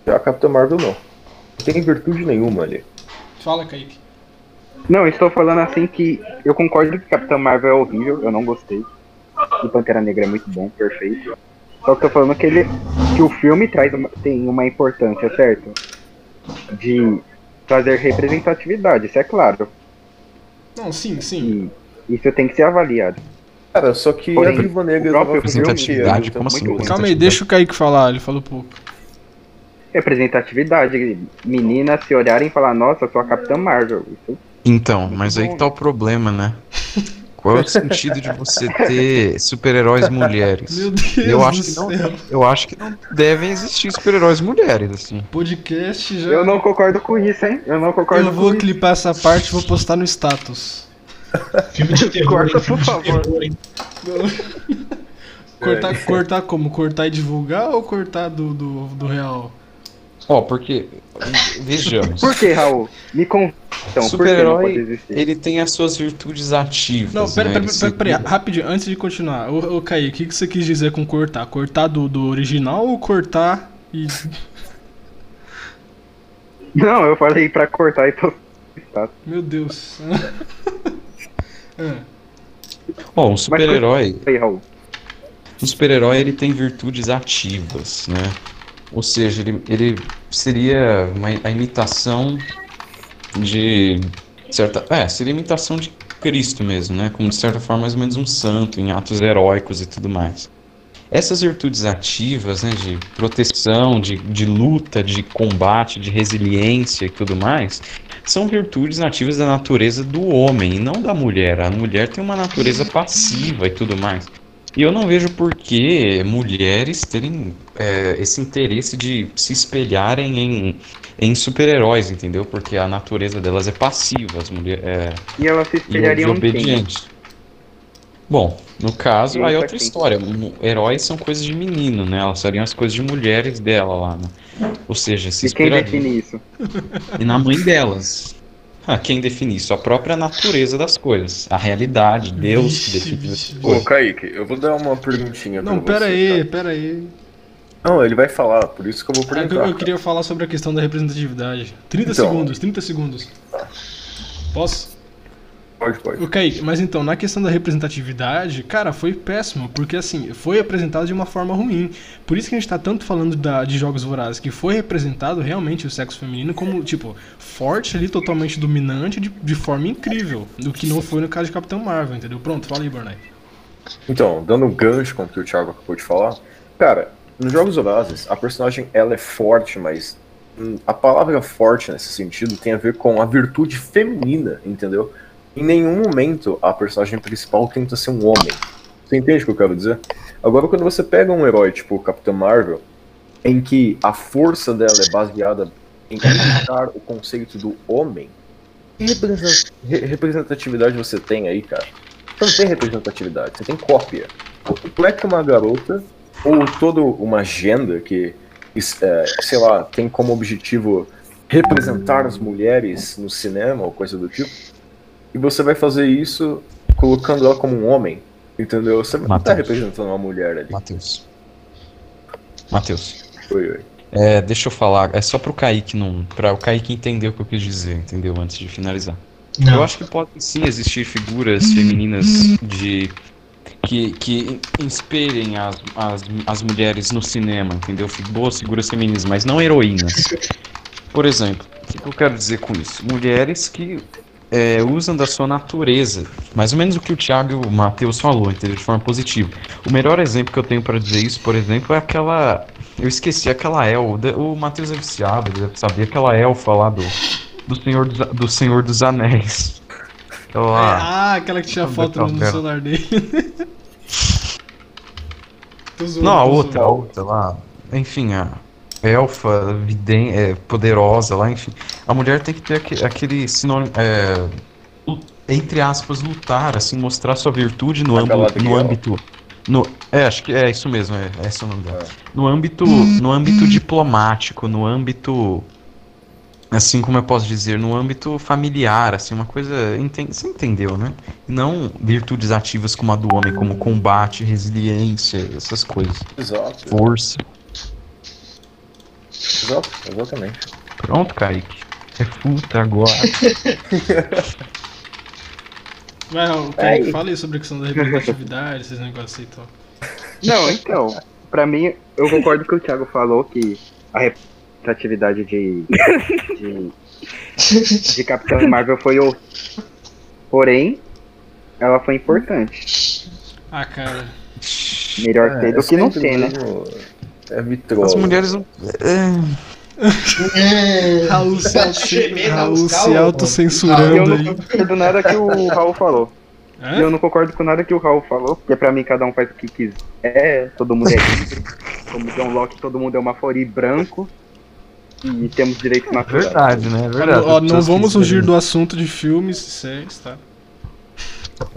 Já a Capitã Marvel não. Não tem virtude nenhuma ali. Fala, Kaique. Não, eu estou falando assim que eu concordo que Capitão Marvel é horrível, eu não gostei. E Pantera Negra é muito bom, perfeito. Só que eu tô falando que ele. que o filme traz uma- tem uma importância, certo? De trazer representatividade, isso é claro. Não, sim, sim. E isso tem que ser avaliado. Cara, só que Porém, a Viva Negra tava Representatividade, como assim? muito ruim. Calma aí, deixa o Kaique falar, ele falou pouco. Representatividade, meninas se olharem e falar, nossa, eu sou a Capitã Marvel. Isso Então, mas aí que tá o problema, né? Qual é o sentido de você ter super-heróis mulheres? Meu Deus Eu acho que não- céu. Eu acho que não devem existir super-heróis mulheres, assim. Podcast já. Eu não concordo com isso, hein? Eu não concordo Eu vou com clipar essa parte e vou postar no status. Filme de terror, Corta, hein? Filme por de favor. terror, hein? Cortar, cortar como? Cortar e divulgar ou cortar do, do, do real? Ó, porque. Vejamos. Por que, Raul? Me conta. Então, Super-herói, ele tem as suas virtudes ativas. Não, pera, né? pera, pera, pera, se- rapidinho, antes de continuar. Ô, ô Kaique, o que, que você quis dizer com cortar? Cortar do, do original ou cortar e. Não, eu falei pra cortar e tô. Meu Deus. É. Ó, um super-herói. Um super-herói ele tem virtudes ativas, né? Ou seja, ele, ele seria uma, a imitação de certa, é, seria a imitação de Cristo mesmo, né? Como de certa forma mais ou menos um santo em atos heróicos e tudo mais. Essas virtudes ativas, né, de proteção, de, de luta, de combate, de resiliência e tudo mais, são virtudes nativas da natureza do homem e não da mulher. A mulher tem uma natureza passiva e tudo mais. E eu não vejo por que mulheres terem é, esse interesse de se espelharem em, em super-heróis, entendeu? Porque a natureza delas é passiva, as mulheres é, E elas se espelhariam em. Bom, no caso, Isso aí é outra aqui. história. Heróis são coisas de menino, né? Elas seriam as coisas de mulheres dela lá, né? Ou seja, se E quem define isso? E na mãe delas. Ah, quem define isso? A própria natureza das coisas. A realidade, Deus que Vixe, define vixe, essas Ô. Kaique, eu vou dar uma perguntinha pra Não, você. pera aí, cara. pera aí. Não, ele vai falar, por isso que eu vou É que perguntar. eu, eu cara. queria falar sobre a questão da representatividade. 30 Então. segundos, 30 segundos. Posso? Pode, pode. O Kaique, mas então, na questão da representatividade, cara, foi péssimo, porque assim, foi apresentado de uma forma ruim. Por isso que a gente tá tanto falando da, de Jogos Vorazes, que foi representado realmente o sexo feminino como, tipo, forte ali, totalmente dominante, de, de forma incrível. Do que não foi no caso de Capitão Marvel, entendeu? Pronto, fala aí, Barney. Então, dando um gancho com o que o Thiago acabou de falar, cara, nos Jogos Vorazes, a personagem ela é forte, mas hum, a palavra forte nesse sentido tem a ver com a virtude feminina, entendeu? Em nenhum momento a personagem principal tenta ser um homem. Você entende o que eu quero dizer? Agora, quando você pega um herói tipo o Capitão Marvel, em que a força dela é baseada em imitar o conceito do homem, que representa- re- representatividade você tem aí, cara? Você não tem representatividade, você tem cópia. Como é que uma garota, ou toda uma agenda que, é, sei lá, tem como objetivo representar as mulheres no cinema ou coisa do tipo, e você vai fazer isso colocando ela como um homem, entendeu? Você não tá representando uma mulher ali. Matheus. Matheus. Oi, oi. É, deixa eu falar. É só pro Kaique não. Pra o Kaique entender o que eu quis dizer, entendeu? Antes de finalizar. Eu Não. acho que podem sim existir figuras femininas de. Que, que inspirem as, as, as mulheres no cinema, entendeu? Boas figuras femininas, mas não heroínas. Por exemplo, o que eu quero dizer com isso? Mulheres que é, usam da sua natureza, mais ou menos o que o Thiago e o Matheus falou, entendeu? De forma positiva. O melhor exemplo que eu tenho pra dizer isso, por exemplo, é aquela. Eu esqueci aquela El. O Matheus é viciado, ele deve saber aquela elfa lá do, do, Senhor, dos, do Senhor dos Anéis. Aquela ah, aquela que tinha foto no, dela. celular dele. Zoando, Não, a outra, a outra lá. Enfim, a elfa, viden, é, poderosa lá, enfim. A mulher tem que ter aque- aquele sinônimo. É, entre aspas, lutar, assim, mostrar sua virtude no, Galadriel. no âmbito. No, é, acho que é isso mesmo, é, é esse o nome dela. No âmbito, no âmbito diplomático, no âmbito. Assim como eu posso dizer, no âmbito familiar, assim, uma coisa. Você entendeu, né? Não virtudes ativas como a do homem, como combate, resiliência, essas coisas. Exato, Força. Exato, exatamente. Pronto, Kaique. Refuta agora. O Aí. Kaique, fala aí sobre a questão da representatividade, esses negócios aí e tal. Não, então, pra mim, eu concordo com o Thiago falou que a representatividade de, de, de Capitão Marvel foi o. Porém, ela foi importante. Ah, cara. Melhor ter do que não ter, né? É vitrola. As mulheres não. É, É, Raul se, Tá Raul se E eu autocensurando não concordo nada que o Raul falou. E Hã? eu não concordo com nada que o Raul falou, porque pra mim cada um faz o que quiser, todo mundo é livre. Como John Locke, todo mundo é uma fori branco. E temos direitos naturais. verdade, né? É verdade. Ó, não vamos fugir do assunto de filmes e séries, tá?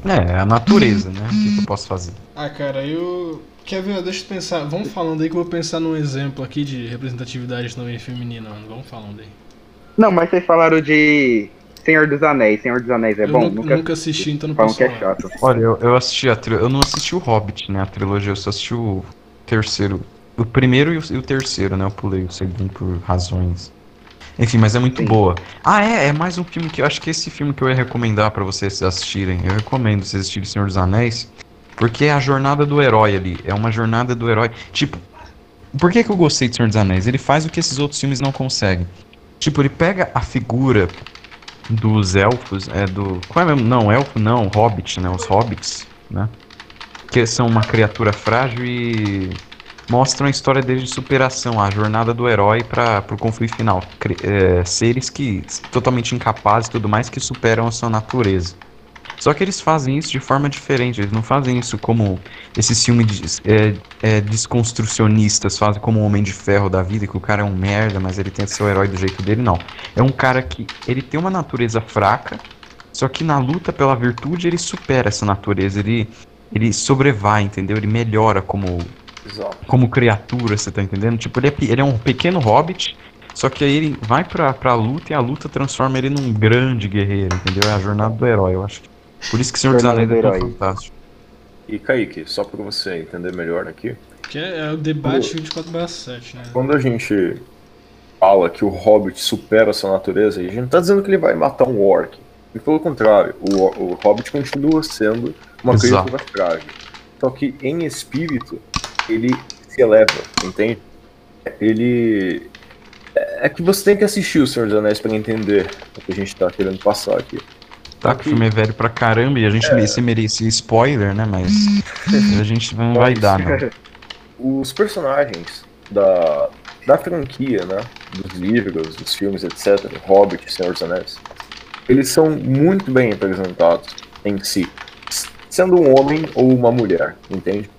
É, a natureza, né? O que, que eu posso fazer? Ah, cara, eu. Quer ver? Deixa eu pensar. Vamos falando aí que eu vou pensar num exemplo aqui de representatividade também feminina, mano. Vamos falando aí. Não, mas vocês falaram de Senhor dos Anéis. Senhor dos Anéis é eu bom? nu- Nunca, nunca assisti, então não posso que é falar. chato. Olha, eu, eu assisti a tri... Eu não assisti o Hobbit, né? A trilogia, eu só assisti o terceiro. O primeiro e o, e o terceiro, né? Eu pulei o segundo por razões. Enfim, mas é muito Sim. boa. Ah, é, é mais um filme que eu acho que esse filme que eu ia recomendar pra vocês assistirem. Eu recomendo vocês assistirem Senhor dos Anéis. Porque é a jornada do herói ali. É uma jornada do herói. Tipo, por que, que eu gostei de Senhor dos Anéis? Ele faz o que esses outros filmes não conseguem. Tipo, ele pega a figura dos elfos, é do. Qual é mesmo? Não, elfo não, hobbit, né? Os hobbits, né? Que são uma criatura frágil e mostram a história deles de superação, a jornada do herói para pro conflito final. É, seres que totalmente incapazes e tudo mais que superam a sua natureza. Só que eles fazem isso de forma diferente, eles não fazem isso como esses filmes é, é, desconstrucionistas fazem como o Homem de Ferro da vida, que o cara é um merda, mas ele tenta ser o herói do jeito dele, não. É um cara que ele tem uma natureza fraca, só que na luta pela virtude ele supera essa natureza, ele ele sobrevai, entendeu? Ele melhora como, Exato. como criatura, você tá entendendo? Tipo, ele é, ele é um pequeno hobbit, só que aí ele vai pra, pra luta e a luta transforma ele num grande guerreiro, entendeu? É a jornada do herói, eu acho. Por isso que Senhor dos Anéis é tão fantástico. E Kaique, só pra você entender melhor aqui, Que é, é o debate 24/7, né? quando a gente fala que o Hobbit supera a sua natureza, a gente não tá dizendo que ele vai matar um orc. E pelo contrário, o, o Hobbit continua sendo uma Exato. criatura frágil. Só que em espírito, ele se eleva, entende? Ele. É que você tem que assistir o Senhor dos Anéis pra entender o que a gente tá querendo passar aqui. Tá, que o filme é velho pra caramba e a gente merecia, merecia spoiler, né? Mas a gente não vai dar, não. Os personagens da, da franquia, né? Dos livros, dos filmes, etc. Hobbit, Senhor dos Anéis. Eles são muito bem representados em si. Sendo um homem ou uma mulher, entende?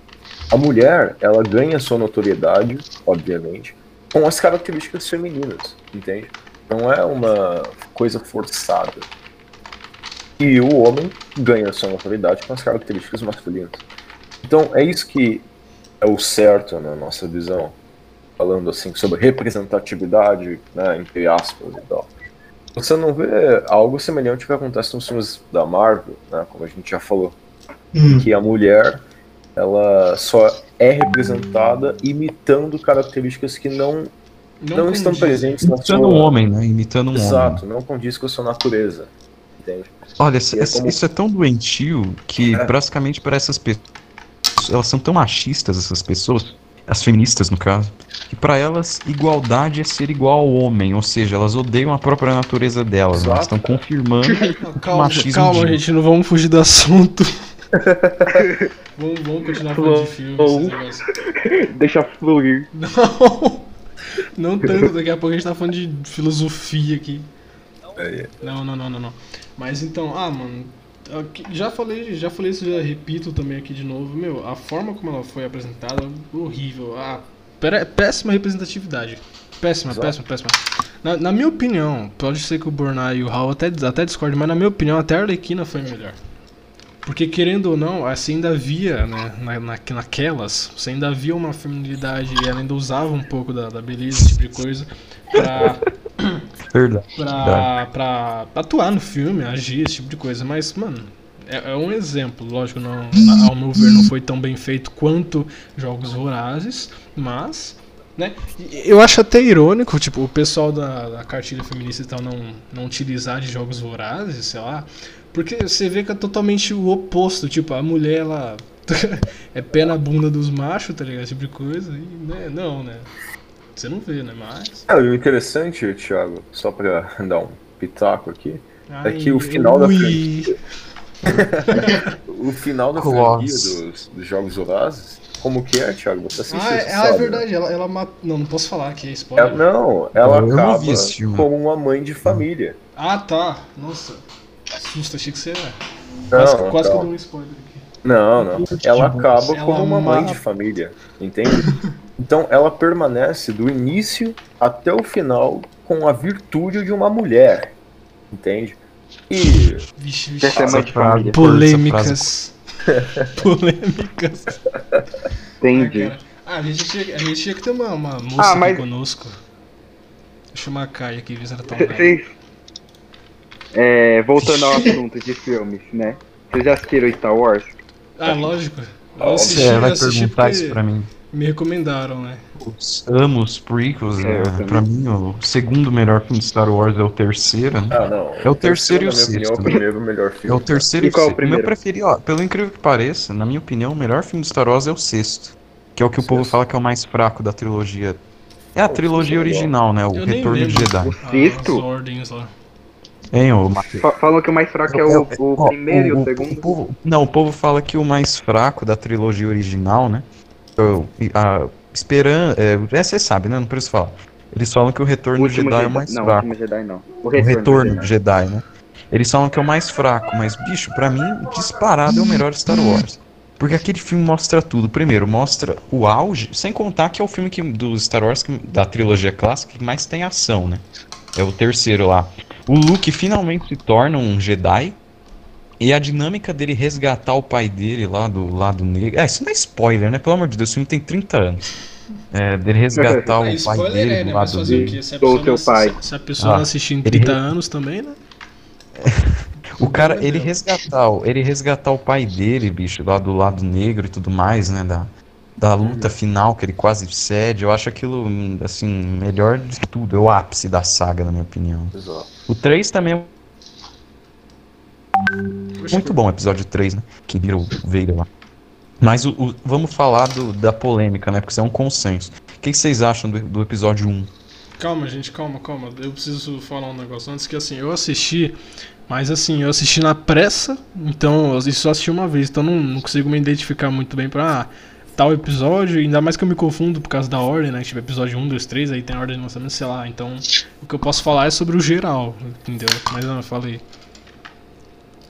A mulher, ela ganha sua notoriedade, obviamente, com as características femininas, entende? Não é uma coisa forçada. E o homem ganha sua notoriedade com as características masculinas. Então é isso que é o certo na nossa visão, falando assim sobre representatividade, né, entre aspas e tal. Você não vê algo semelhante que acontece nos filmes da Marvel, né, como a gente já falou, Hum. que a mulher ela só é representada imitando características que não, não, estão condiz. presentes na Imitando sua... um homem, né? Imitando um homem. Exato, não condiz com a sua natureza, entende? Olha, isso, E é como- isso é tão doentio que É. praticamente para essas pessoas. Elas são tão machistas, essas pessoas, as feministas no caso, que para elas igualdade é ser igual ao homem, ou seja, elas odeiam a própria natureza delas, né? elas estão Exato. confirmando Não, o calma, machismo calma, de- gente, não vamos fugir do assunto. vamos, vamos continuar falando de filmes, esses negócios. Deixa fluir. Não, não tanto, daqui a pouco a gente tá falando de filosofia aqui. É, Não, não, não, não, não. Mas então, ah, mano, já falei, já falei isso, já repito também aqui de novo. Meu, a forma como ela foi apresentada, horrível. Ah, péssima representatividade. Péssima, Exato. péssima, péssima. Na, na minha opinião, pode ser que o Burnay e o Hal até, até discordem, mas na minha opinião, até a Arlequina foi melhor. Porque querendo ou não, assim ainda havia, né, na, na- naquelas, você ainda havia uma feminilidade e ela ainda usava um pouco da, da beleza, esse tipo de coisa, pra, Verdade. pra, pra atuar no filme, agir, esse tipo de coisa. Mas, mano, é, é um exemplo. Lógico, não, ao meu ver, não foi tão bem feito quanto Jogos Vorazes, mas. Né? Eu acho até irônico, tipo, o pessoal da, da cartilha feminista e tal não, não utilizar de jogos vorazes, sei lá. Porque você vê que é totalmente o oposto, tipo, a mulher, ela é pé na bunda dos machos, tá ligado? Esse tipo de coisa. E, né? Não, né? Você não vê, né? Mas. E o interessante, Thiago, só pra dar um pitaco aqui, Ai, que o final da ui. o final da franquia dos, dos Jogos Vorazes, como que é, Thiago? Você assistiu, Ah, é, ah, é sabe, né? verdade, ela, ela mata. Não, não posso falar que é spoiler. É, não, ela Eu acaba como uma mãe de família. Ah, tá. Nossa. Susto, achei que você era. Quase, Não, quase que eu não. dou um spoiler aqui. Não, não. Ela acaba Ela como uma mãe de família, entende? Então ela permanece do início até o final com a virtude de uma mulher, entende? E Vixe, vixe. Essa é frase- família. Polêmicas. Polêmicas. Entendi. Ah, a gente, tinha, a gente tinha que ter uma, uma moça Ah, aqui mas- conosco. Deixa eu chamar a Kai aqui, ver se ela tá online. Vocês. É, voltando ao assunto de filmes, né? Vocês já assistiram Star Wars? Ah, lógico. Eu assisti, Você vai assisti perguntar porque isso pra mim. me recomendaram, né? Os- Amo os prequels, É, é, também. pra mim o segundo melhor filme de Star Wars é o terceiro, né? ah, não. É o terceiro e o na minha opinião, sexto, é o primeiro melhor É filme. o terceiro E e, qual o o sexto. primeiro? Meu preferido, ó, pelo incrível que pareça, na minha opinião, o melhor filme de Star Wars é o sexto. Que é o que o povo Sexto. fala que é o mais fraco da trilogia. É a trilogia é original, né? O Eu Retorno de. Jedi. O sexto? As ordens lá. Hein, ô Matheus? Fa- Falam que o mais fraco é o, o Ó, primeiro e o o segundo. povo- não, o povo fala que o mais fraco da trilogia original, né? eu- e A, esperan, é, é, você sabe, né? Não preciso falar. Eles falam que o O Retorno de último Jedi é Jedi. o mais não, o fraco. último Jedi não. O O retorno, Retorno do de Jedi. Jedi, né? Eles falam que é o mais fraco, mas, bicho, pra mim, disparado é o melhor Star Wars. Porque aquele filme mostra tudo. Primeiro, mostra o auge, sem contar que é o filme que, do Star Wars, que- da trilogia clássica, que mais tem ação, né? É o terceiro lá. O Luke finalmente se torna um Jedi. E a dinâmica dele resgatar o pai dele lá do lado negro. É, isso não é spoiler, né? Pelo amor de Deus, o filme tem 30 anos. É, dele resgatar o É, pai spoiler dele é, do né? Mas lado fazer o dele. Se a pessoa, não, pai. se- a pessoa Ah, não assistir em ele 30 re- anos também, né? O cara, ele resgatar, o- ele resgatar o pai dele, bicho, lá do lado negro e tudo mais, né? Da, da luta final que ele quase cede. Eu acho aquilo, assim, melhor de tudo. É o ápice da saga, na minha opinião. Exato. O 3 também é muito bom, o episódio 3, né? Que vira o Vader lá. Mas o, o- vamos falar do- da polêmica, né? Porque isso é um consenso. O que que vocês acham do, do episódio 1? Calma, gente, calma, calma. Eu preciso falar um negócio antes que assim, eu assisti, mas assim, eu assisti na pressa, então eu só assisti uma vez, então não, não consigo me identificar muito bem pra ah, tal episódio, ainda mais que eu me confundo por causa da ordem, né? Tipo, episódio 1, 2, 3, aí tem a ordem de lançamento, sei lá. Então, o que eu posso falar é sobre o geral, entendeu? Mas não, eu falei.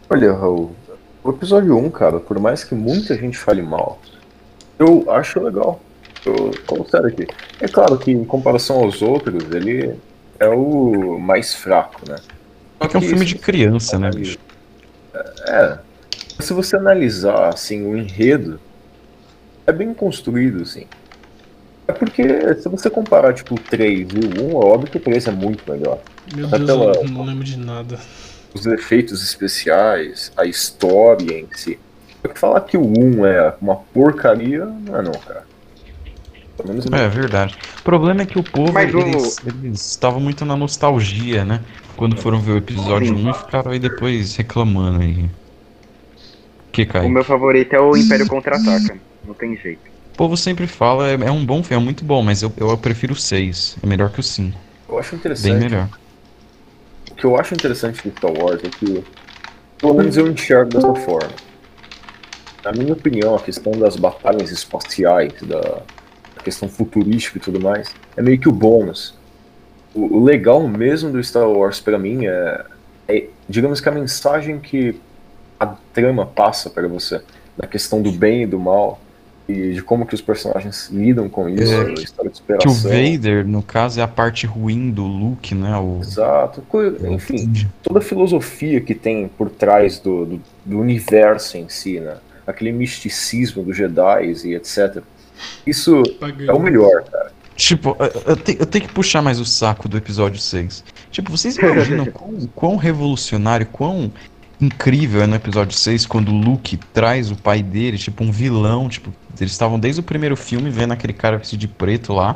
Olha, Raul, o episódio 1, cara, por mais que muita gente fale mal, eu acho legal. Eu falo sério aqui. É claro que em comparação aos outros, ele é o mais fraco, né? Só que é um filme de criança, né, bicho? É. Se você analisar, assim, o enredo, é bem construído, assim. É porque, se você comparar, tipo, o 3 e o 1, é óbvio que o 3 é muito melhor. Meu Até Deus, pela- eu não lembro de nada. Os efeitos especiais, a história em si. Falar que o 1 é uma porcaria, não é não, cara. Pelo menos É verdade. O problema é que o povo, Mas o- eles eles estavam muito na nostalgia, né? Quando foram ver o episódio 1 e ficaram aí depois reclamando aí. Que, O Caio? meu favorito é o Império Contra-Ataca. Não tem jeito. O povo sempre fala, é, é um bom filme, é muito bom, mas eu, eu prefiro o 6. É melhor que o 5. eu acho Bem interessante. melhor. O que eu acho interessante de Star Wars é que, pelo menos eu enxergo dessa forma. Na minha opinião, a questão das batalhas espaciais, da questão futurística e tudo mais, é meio que o bônus. O, o legal mesmo do Star Wars pra mim é, é, digamos que a mensagem que a trama passa para você, da questão do bem e do mal, e de como que os personagens lidam com isso, É, a história de Que o superação. Vader, no caso, é a parte ruim do Luke, né? O, Exato. Enfim, toda a filosofia que tem por trás do, do, do universo em si, né? Aquele misticismo dos Jedi e etc. Isso é o melhor, cara. Tipo, eu- eu, te- eu tenho que puxar mais o saco do episódio 6. Tipo, vocês imaginam quão, quão revolucionário, quão incrível é no episódio 6 quando o Luke traz o pai dele, tipo, um vilão, tipo, eles estavam desde o primeiro filme vendo aquele cara vestido de preto lá.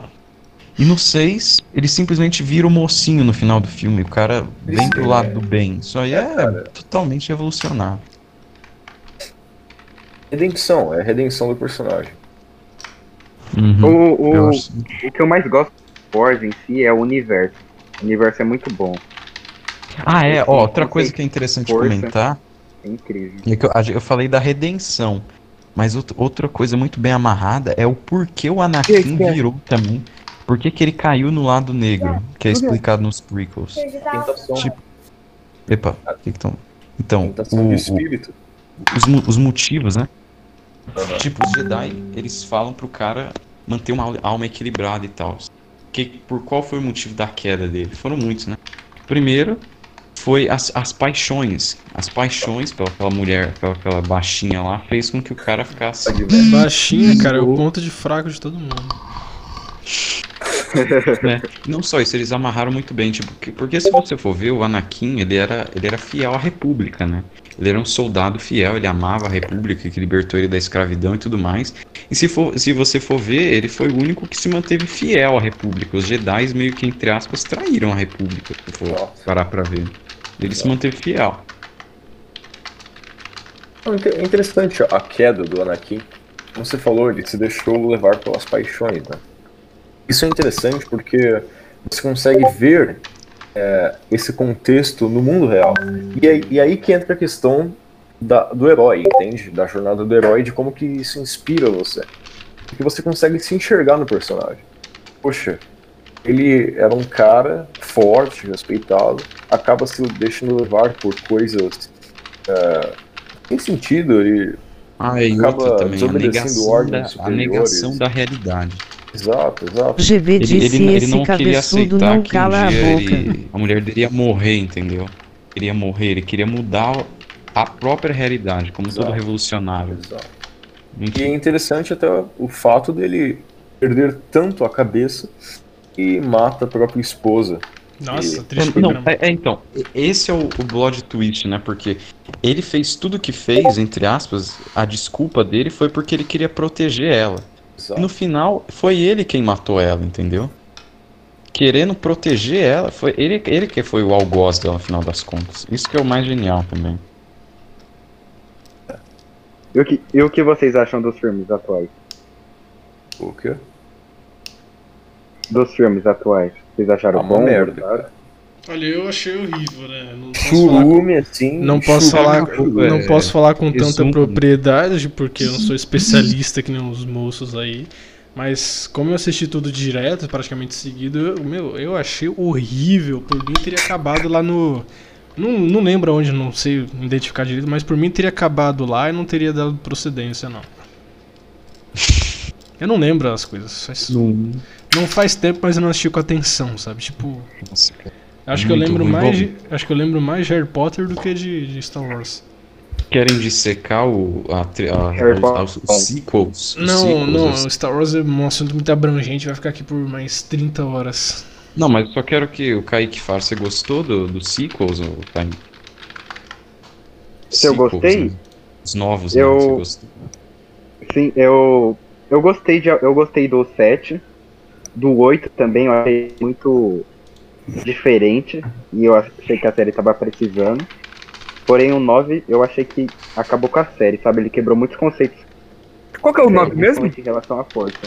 E no 6, ele simplesmente vira o mocinho no final do filme, o cara vem Isso pro é- lado do bem. Isso aí É, é, totalmente revolucionário. Redenção, é a redenção do personagem. Uhum. O, o, o que eu mais gosto Star Wars em si é o universo. O universo é muito bom. Ah, é, ó, outra coisa que é interessante força. comentar É incrível. É que eu, eu falei da redenção. Mas out- outra coisa muito bem amarrada é o porquê o Anakin Que que é? virou também. Por que, que ele caiu no lado negro, que é explicado nos prequels. Tentação, Tipo, Epa, o que que tão... Então, o- espírito. os, os motivos, né? Tipo, os Jedi, eles falam pro cara manter uma al- alma equilibrada e tal. Que, por qual foi o motivo da queda dele? Foram muitos, né? Primeiro, foi as, as paixões. As paixões pela, pela mulher, pela, pela baixinha lá, fez com que o cara ficasse. Baixinha, cara, é o ponto de fraco de todo mundo. né? Não só isso, eles amarraram muito bem, tipo, que- porque se você for ver, o Anakin, ele era, ele era fiel à República, né? Ele era um soldado fiel, ele amava a República, que libertou ele da escravidão e tudo mais. E se, for, se você for ver, ele foi o único que se manteve fiel à República. Os Jedi meio que, entre aspas, traíram a República, se for Nossa. parar pra ver. Ele se manteve fiel. É interessante a queda do Anakin. Como você falou, ele se deixou levar pelas paixões, né? Isso é interessante porque você consegue ver é, esse contexto no mundo real. E aí, e aí que entra a questão da- do herói, entende? Da jornada do herói, de como que isso inspira você. Porque você consegue se enxergar no personagem. Poxa, ele era um cara forte, respeitado, acaba se deixando levar por coisas é, sem sentido, ele Ah, e Acaba outra também, a desobedecendo negação, ordens da, a superiores. negação da realidade. Exato, exato. O GV Ele, disse ele, ele esse não queria cabeçudo aceitar não que cala um a dia boca. ele- a mulher dele ia morrer, entendeu? Ele ia morrer, ele queria mudar a própria realidade, como todo Exato. revolucionário. Exato. E Enfim, é interessante até o fato dele perder tanto a cabeça e mata a própria esposa. Nossa, E- triste Não, é, é, então, esse é o, o plot twist, né? Porque ele fez tudo o que fez, entre aspas, a desculpa dele foi porque ele queria proteger ela. Exato. no final, foi ele quem matou ela, entendeu? Querendo proteger ela, foi ele, ele que foi o algoz dela, no final das contas. Isso que é o mais genial também. E o que, e o que vocês acham dos filmes atuais? O quê? Dos filmes atuais. Vocês acharam Ah, uma bom? merda, gostaram? Olha, eu achei horrível, né? Não posso falar, Churume, assim. não posso falar, churume, não é, posso falar com tanta propriedade, porque eu não sou especialista que nem os moços aí. Mas como eu assisti tudo direto, praticamente seguido, eu, meu, eu achei horrível. Por mim teria acabado lá no. Não, não lembro onde, não sei identificar direito, mas por mim teria acabado lá e não teria dado procedência, não. Eu não lembro as coisas. Faz, Não, não faz tempo, mas eu não assisti com atenção, sabe? Tipo. nossa, cara. Acho que eu lembro ruim. mais Bom. de, acho que eu lembro mais de Harry Potter do que de, de Star Wars. Querem dissecar o, a, a, Harry os- Potter. os, os sequels? os Não, sequels, não, os- Star Wars é um assunto muito abrangente, vai ficar aqui por mais 30 horas. Não, mas eu só quero que o Kaique fale. Você gostou do, dos sequels, Kaique? Se eu Sequels, gostei? né? Os novos, Eu- né? Você gostou? Sim, eu. Eu gostei de. Eu gostei do 7. Do 8 também, eu achei muito diferente. E eu achei que a série tava precisando. Porém o 9 eu achei que acabou com a série, sabe? Ele quebrou muitos conceitos. Qual que é o É, nome mesmo? principalmente Em relação à força.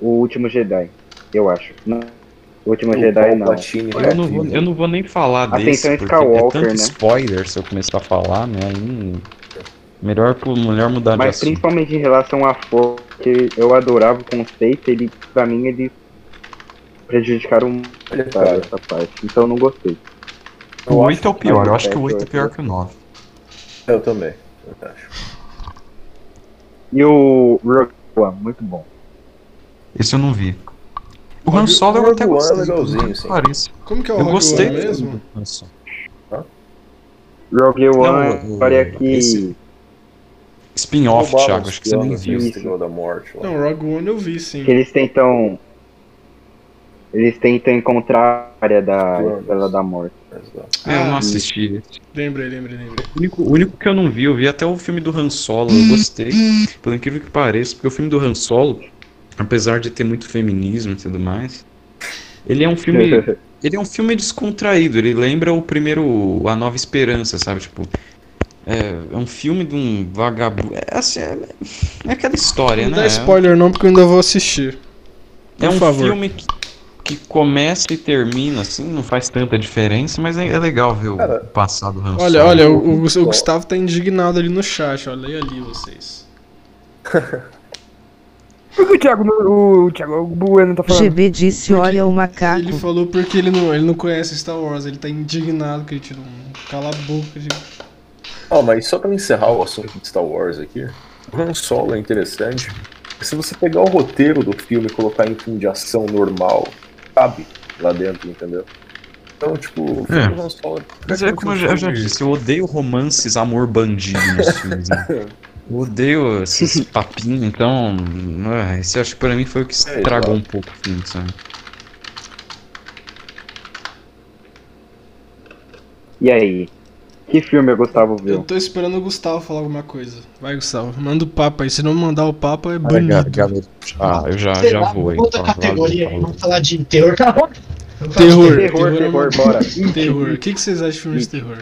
O último Jedi, eu acho. Não. O último O Jedi não. Eu não, vou, eu não vou nem falar desse, porque é Skywalker, tanto né? spoiler se eu começar a falar, né? Aí, melhor, melhor mudar de Mas assunto. principalmente em relação à força, que eu adorava o conceito, ele, pra mim, eles prejudicaram Olha, muito cara, essa parte. Então eu não gostei. O 8 é o pior, eu acho que o Sete, 8 é oito. pior que o 9. eu também. Eu acho. E o Rogue One, muito bom. Esse eu não vi. O Rogue- Han Solo eu Rogue até One é gostei. legalzinho, sim. Parece. Como que é o Eu Rogue gostei One mesmo? Rogue One Não, é o- uma história que. esse- Spin-off, Thiago, acho que você nem viu. Não, Rogue One eu vi sim. que eles tentam. Eles tentam encontrar a área da. Estrela da Morte. É, eu não Ah, assisti. Lembrei, lembrei, lembrei. O único, o único que eu não vi, eu vi até o filme do Han Solo, eu gostei, por incrível que pareça, porque o filme do Han Solo, apesar de ter muito feminismo e tudo mais, ele é um filme, ele é um filme descontraído, ele lembra o primeiro, A Nova Esperança, sabe, tipo, é, é um filme de um vagabundo, é, assim, é, é aquela história, Não né? dá spoiler não, porque eu ainda vou assistir. É Por um favor. filme que, que começa e termina, assim, não faz tanta diferença, mas é, é legal ver o Cara, passado do Han Olha, olha, o, o- o Gustavo tá indignado ali no chat, olha aí ali vocês. Por que o Thiago, não- o Thiago Bueno tá falando? GB disse olha o macaco. Ele falou porque ele não, ele não conhece Star Wars, ele tá indignado que ele tirou um cala a boca de... Ó, mas só pra encerrar o assunto de Star Wars aqui, o Han Solo é interessante. Se você pegar o roteiro do filme e colocar em filme de ação normal, cabe lá dentro, entendeu? Então, tipo, É. do Han Solo é Mas é como eu já, eu já disse, eu odeio romances amor bandido nos filmes, né? Eu odeio esses papinhos, então. ah, Esse acho que pra mim foi o que estragou um pouco o filme, sabe? E aí? Que filme o Gustavo Eu viu? tô esperando o Gustavo falar alguma coisa. Vai, Gustavo, manda o papo aí. Se não mandar o papo, é banido. Ah, eu já, já vou aí. Outra categoria aí, vamos falar de terror. De Terror. Terror, terror, bora. Terror. O que, que vocês acham de filmes de terror?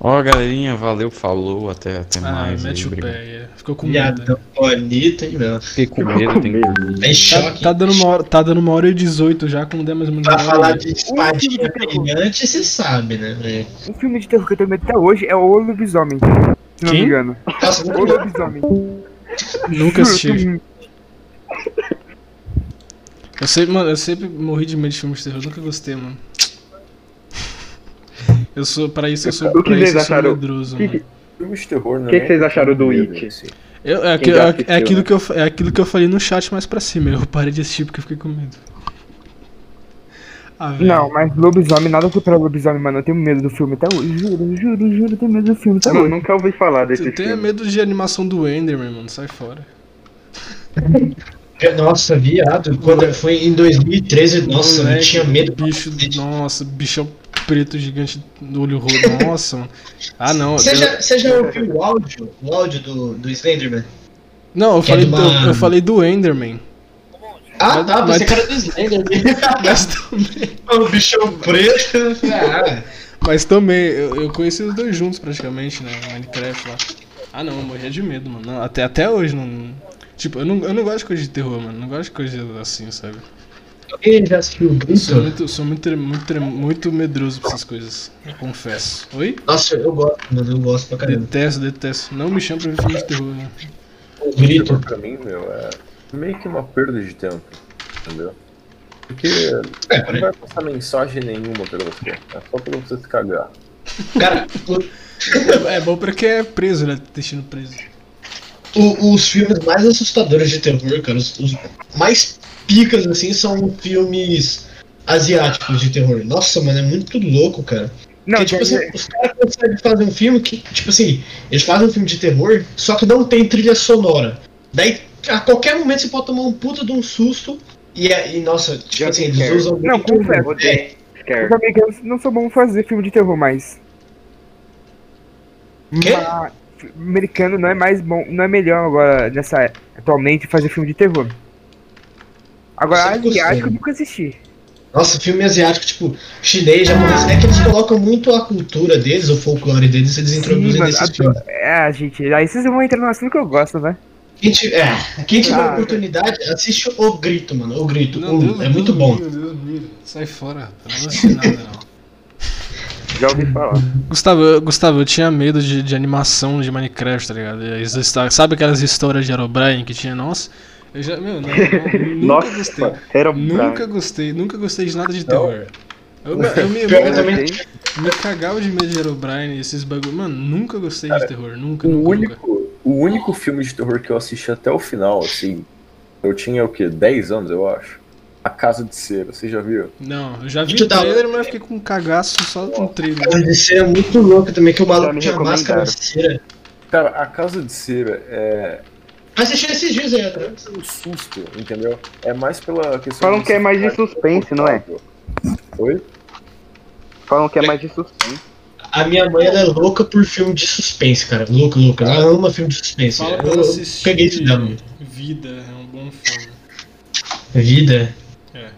Ó, galerinha, valeu, falou, até, até Ah, mais. mete aí, o obrigado. pé aí. é. Ficou com medo. Viadão bonito, hein, meu? Fiquei com Ficou medo, com tem que medo. dormir. Tá Tá, choque. tá dando uma hora, tá dando uma hora e 18 já, quando der mais uma Pra falar de espadinha brilhante, você sabe, né? velho? Um filme de terror que eu tenho medo até hoje é o Lobisomem. Se não Quem? me engano. Nossa, O. Lobisomem. Nunca assisti. Eu sempre, mano, eu sempre morri de medo de filmes de terror, eu nunca gostei, mano. Eu sou, pra isso eu sou, O que pra vocês isso eu acharam? medroso, Que- filme de terror, né? Que que vocês acharam do It? Eu, é, aqui- Quem já é- assistiu, é aquilo né? que eu, é aquilo que eu falei no chat mais pra cima. Eu parei de assistir porque eu fiquei com medo. Ah. Não, mas lobisomem, nada supera lobisomem, mano. Eu tenho medo do filme até hoje. Juro, juro, juro, eu tenho medo do filme até Eu hoje. nunca ouvi falar desse Tu tem filme. medo de animação do Enderman, mano. Sai fora. Nossa, viado. Quando foi em 2013, nossa, eu tinha medo. Bicho, nossa, bichão preto gigante do olho roxo. Nossa, mano. Ah, não. Você eu- já, você já ouviu o áudio? O áudio do, do Slenderman? Não, eu que é falei, de do, eu falei do Enderman. Ah, Mas- tá, mas- você cara do Slenderman. Mas também, o bichão preto. Ah, mas também eu, eu conheci os dois juntos praticamente, né? Minecraft lá. Ah, não, eu morria de medo, mano. Não, até, até hoje não. Tipo, eu não, eu não gosto de coisa de terror, mano. Não gosto de coisa assim, sabe? Alguém já assistiu o Eu sou muito, sou muito, muito, muito medroso pra essas coisas. Confesso. Oi? Nossa, eu gosto, mano, eu gosto pra caramba. Detesto, detesto. Não me chama pra ver filme de terror, né? O Grito. Pra mim, meu, é meio que uma perda de tempo, entendeu? Porque É, não vai passar mensagem nenhuma pra você. É só pra você se cagar. Cara, É, é bom pra quem é preso, né? Destino preso. o- os filmes mais assustadores de terror, cara, os, os mais picas, assim, são filmes asiáticos de terror. Nossa, mano, é muito louco, cara. Não, Porque, tipo assim, os caras conseguem fazer um filme que, tipo assim, eles fazem um filme de terror, só que não tem trilha sonora. Daí, a qualquer momento você pode tomar um puta de um susto e, e nossa, tipo assim, eles Jumpscare. usam Não, confesso. é, Os americanos não são bons fazer filme de terror, mas. Quê? Mas americano não é mais bom, não é melhor agora nessa atualmente fazer filme de terror. Agora, gostei. asiático eu nunca assisti. Nossa, filme asiático, tipo, chinês, japonês, é que eles colocam muito a cultura deles, o folclore deles, eles introduzem mano, nesses filmes. É, gente, aí vocês vão entrar no assunto que eu gosto, né? Quem, ti- é, quem tiver Ah, oportunidade, assiste O Grito, mano. O Grito. Não, Um, Deus, é muito Deus bom. me livre, Deus. Sai fora. Não nada, não. Já ouvi falar. Gustavo, eu, Gustavo, eu tinha medo de, de animação de Minecraft, tá ligado? Sabe aquelas histórias de Herobrine que tinha? Nossa, eu já. Meu, não, não, nunca Nossa, gostei. era Nunca gostei, nunca gostei de nada de Não. terror. Eu, eu me, eu também- me cagava de medo de Herobrine e esses bagulho. Mano, nunca gostei de terror. Nunca, O nunca, nunca. único, o único filme de terror que eu assisti até o final, assim, eu tinha o quê? 10 anos, eu acho. A Casa de Cera, você já viu? Não, eu já vi o trailer, mas eu fiquei com um cagaço só com o trailer. Cara, Esse é muito louco também, que o maluco tinha máscara de cera. Cara, a Casa de Cera é assisti esses dias aí, né? um susto, entendeu? É mais pela questão. Falam que é mais de suspense, não é? Oi? Falam que é mais de suspense. A minha mãe ela é louca por filme de suspense, cara. Louca, louca. Ela ama filme de suspense. Fala pra Eu, eu peguei isso dela. Vida, é um bom filme. Vida. É.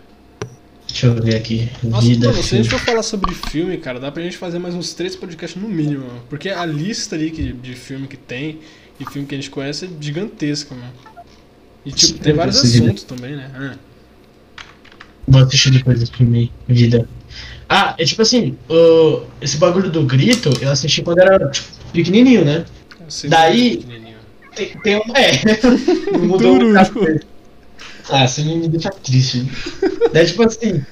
Deixa eu ver aqui. Nossa, Vida. mano, se a gente for falar sobre filme, cara, dá pra gente fazer mais uns três podcasts no mínimo. Porque a lista ali que, de filme que tem e filme que a gente conhece é gigantesca, mano. E tipo, tem vários Vida. assuntos também, né? Ah. Vou assistir depois desse filme aí, Vida. Ah, é tipo assim, o- esse bagulho do grito, eu assisti quando era tipo, pequenininho, né? Daí- muito pequenininho. Tem, tem um. É. Mudou Tururu. o cacete. Ah, você me deixa triste. Daí, tipo assim,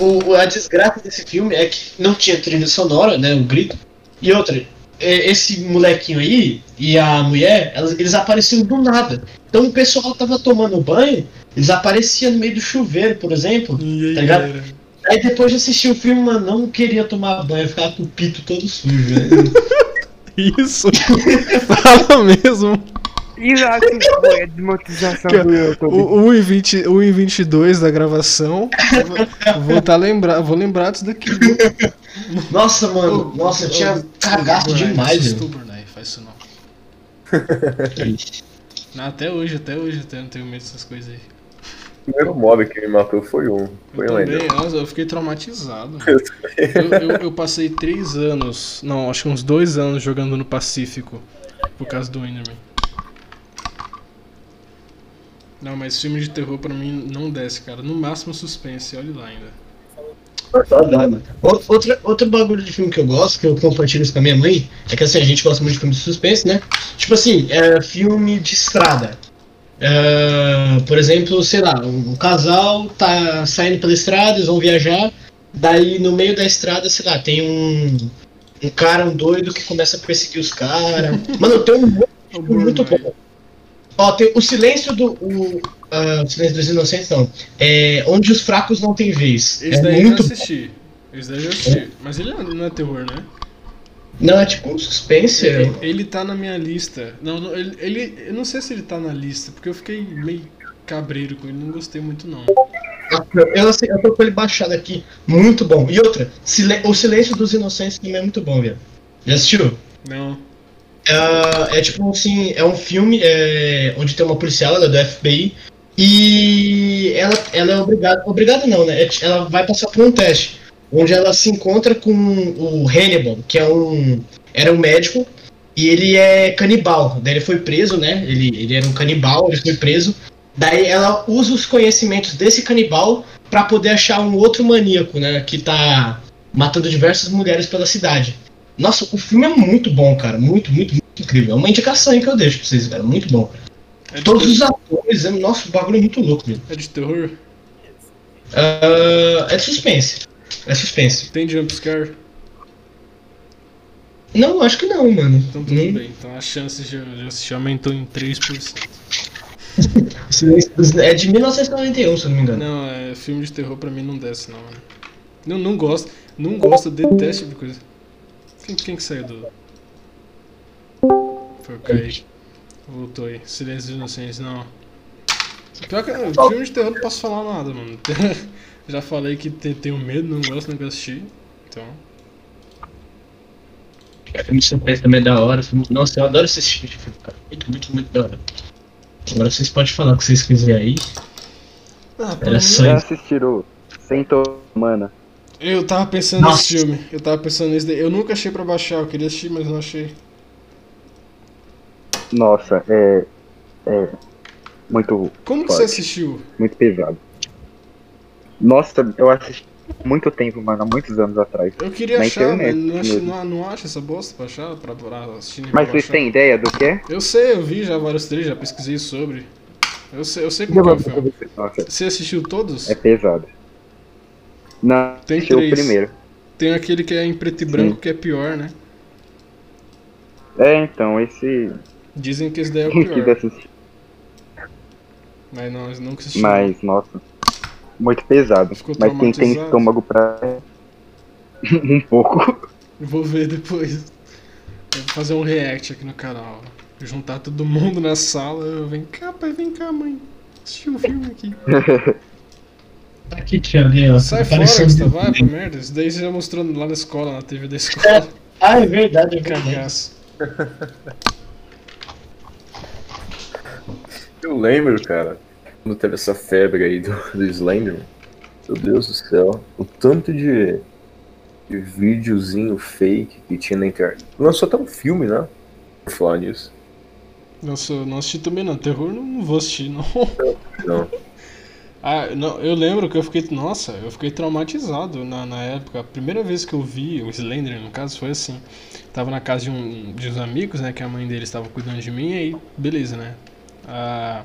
o, a desgraça desse filme é que não tinha trilha sonora, né? O grito. E outra, é, esse molequinho aí e a mulher, elas- eles apareciam do nada. Então o pessoal tava tomando banho, eles apareciam no meio do chuveiro, por exemplo. Aí, Tá ligado? galera? Aí depois de assistir o filme, mano, não queria tomar banho, eu ficava com o pito todo sujo, né? Isso! Fala mesmo! E lá que foi a desmonetização do YouTube. O 1 em, 20, 1 em 22 da gravação. eu Vou, tá lembrar, vou lembrar disso daqui. Nossa, mano, nossa, eu tinha cagaço demais, Isso, velho. Burnight, faz isso não. Não, até hoje, até hoje, até não tenho medo dessas coisas aí. O primeiro mob que me matou foi um. Foi Eu um também, ainda. nossa, eu fiquei traumatizado. Eu, eu, eu passei três anos, não, acho que uns dois anos jogando no Pacífico por causa do Enderman. Não, mas filme de terror pra mim não desce, cara. No máximo suspense, olha lá ainda. Ou- Outra, outro bagulho de filme que eu gosto, que eu compartilho isso com a minha mãe, é que assim, a gente gosta muito de filme de suspense, né? Tipo assim, é filme de estrada. É, por exemplo, sei lá, um, casal tá saindo pela estrada, eles vão viajar, daí no meio da estrada, sei lá, tem um, um cara, um doido que começa a perseguir os caras. Mano, tem um muito Burnight. bom. Ó, tem o silêncio do. O, ah, Silêncio dos Inocentes, não. É Onde os Fracos Não Têm Vez. Esse é daí muito eu assisti. Esse daí eu assisti. Mas ele não é terror, né? Não, é tipo um suspense. Ele, ele tá na minha lista. Não, não, ele, ele. Eu não sei se ele tá na lista, porque eu fiquei meio cabreiro com ele, não gostei muito não. Eu, assim, eu tô com ele baixado aqui. Muito bom. E outra, Silen- O Silêncio dos Inocentes também é muito bom, velho. Já assistiu? Não. É, é tipo assim, é um filme é, onde tem uma policial, ela é do FBI, e ela, ela é obrigada. Obrigada não, né? Ela vai passar por um teste. Onde ela se encontra com o Hannibal, que é um. Era um médico, e ele é canibal. Daí ele foi preso, né? Ele, ele era um canibal, ele foi preso. Daí ela usa os conhecimentos desse canibal pra poder achar um outro maníaco, né? Que tá matando diversas mulheres pela cidade. Nossa, o filme é muito bom, cara. Muito, muito, muito incrível. É uma indicação aí que eu deixo pra vocês, cara. Muito bom. É Todos os atores, é- nossa, o bagulho é muito louco, velho. é de terror? Ah, é de suspense. É suspense. Tem jumpscare? Não, acho que não, mano. Então tudo Hum. bem. Então a chance de eu de eu assistir aumentou em 3%. Silêncio dos- É de 1991, se eu não me engano. Não, é, filme de terror pra mim não desce não, mano. Não, não gosto. Não gosto, detesto tipo de coisa. Quem, quem que saiu do. Foi o Kaique. Voltou aí. Silêncio dos Inocentes, não. Pior que eh, filme de terror não posso falar nada, mano. Já falei que te- tenho medo, não gosto, não quero assistir. Então. Filme de suspense também é da hora. filme- Nossa, eu adoro esse tipo de filme, cara. Muito, muito, muito da hora. Agora vocês podem falar o que vocês quiserem aí. Ah, Era só Já isso. assistiram Sentomana? Eu tava pensando Nossa. nesse filme. Eu tava pensando nesse daí. Eu nunca achei pra baixar, eu queria assistir, mas não achei. Nossa, é. É. Muito, Como que Pode. você assistiu? muito pesado. Nossa, eu assisti há muito tempo, mano, há muitos anos atrás. Eu queria achar, mas não, mesmo. não, não acha essa bosta pra achar, pra, pra assistir Mas vocês têm ideia do que é? Eu sei, eu vi já vários trailers, já pesquisei sobre. Eu sei, eu sei como que é o filme. Nossa, Você assistiu todos? é pesado. Não, Tem assisti o três. primeiro. Tem aquele que é em preto e branco que é pior, né? É, então, esse. Dizem que esse daí é o pior. Mas não, eu nunca assisti. Mas, nossa. Muito pesado. Ficou Mas quem tem estômago pra. um pouco. Eu Vou ver depois. Eu vou fazer um react aqui no canal. Juntar todo mundo na sala. eu, Vem cá, pai, vem cá, mãe. Assistir um filme aqui. Tá aqui, tia, ali, ó. Sai fora, Apareceu um Gustavo. Vai pra merda. Isso daí você já mostrou lá na escola, na TV da escola. Ah, é verdade, é verdade. Cagaço. Eu lembro, cara, quando teve essa febre aí do, do Slenderman. Meu Deus do céu. O tanto de, de videozinho fake que tinha na internet. Lançou até um filme, né? Por falar nisso. Nossa, eu não assisti também não. Terror não, não vou assistir, não. Não. Ah, não, eu lembro que eu fiquei. Nossa, eu fiquei traumatizado na, na época. A primeira vez que eu vi o Slender, no caso, foi assim. Tava na casa de, um, de uns amigos, né? Que a mãe deles estava cuidando de mim, e aí, beleza, né? Ah,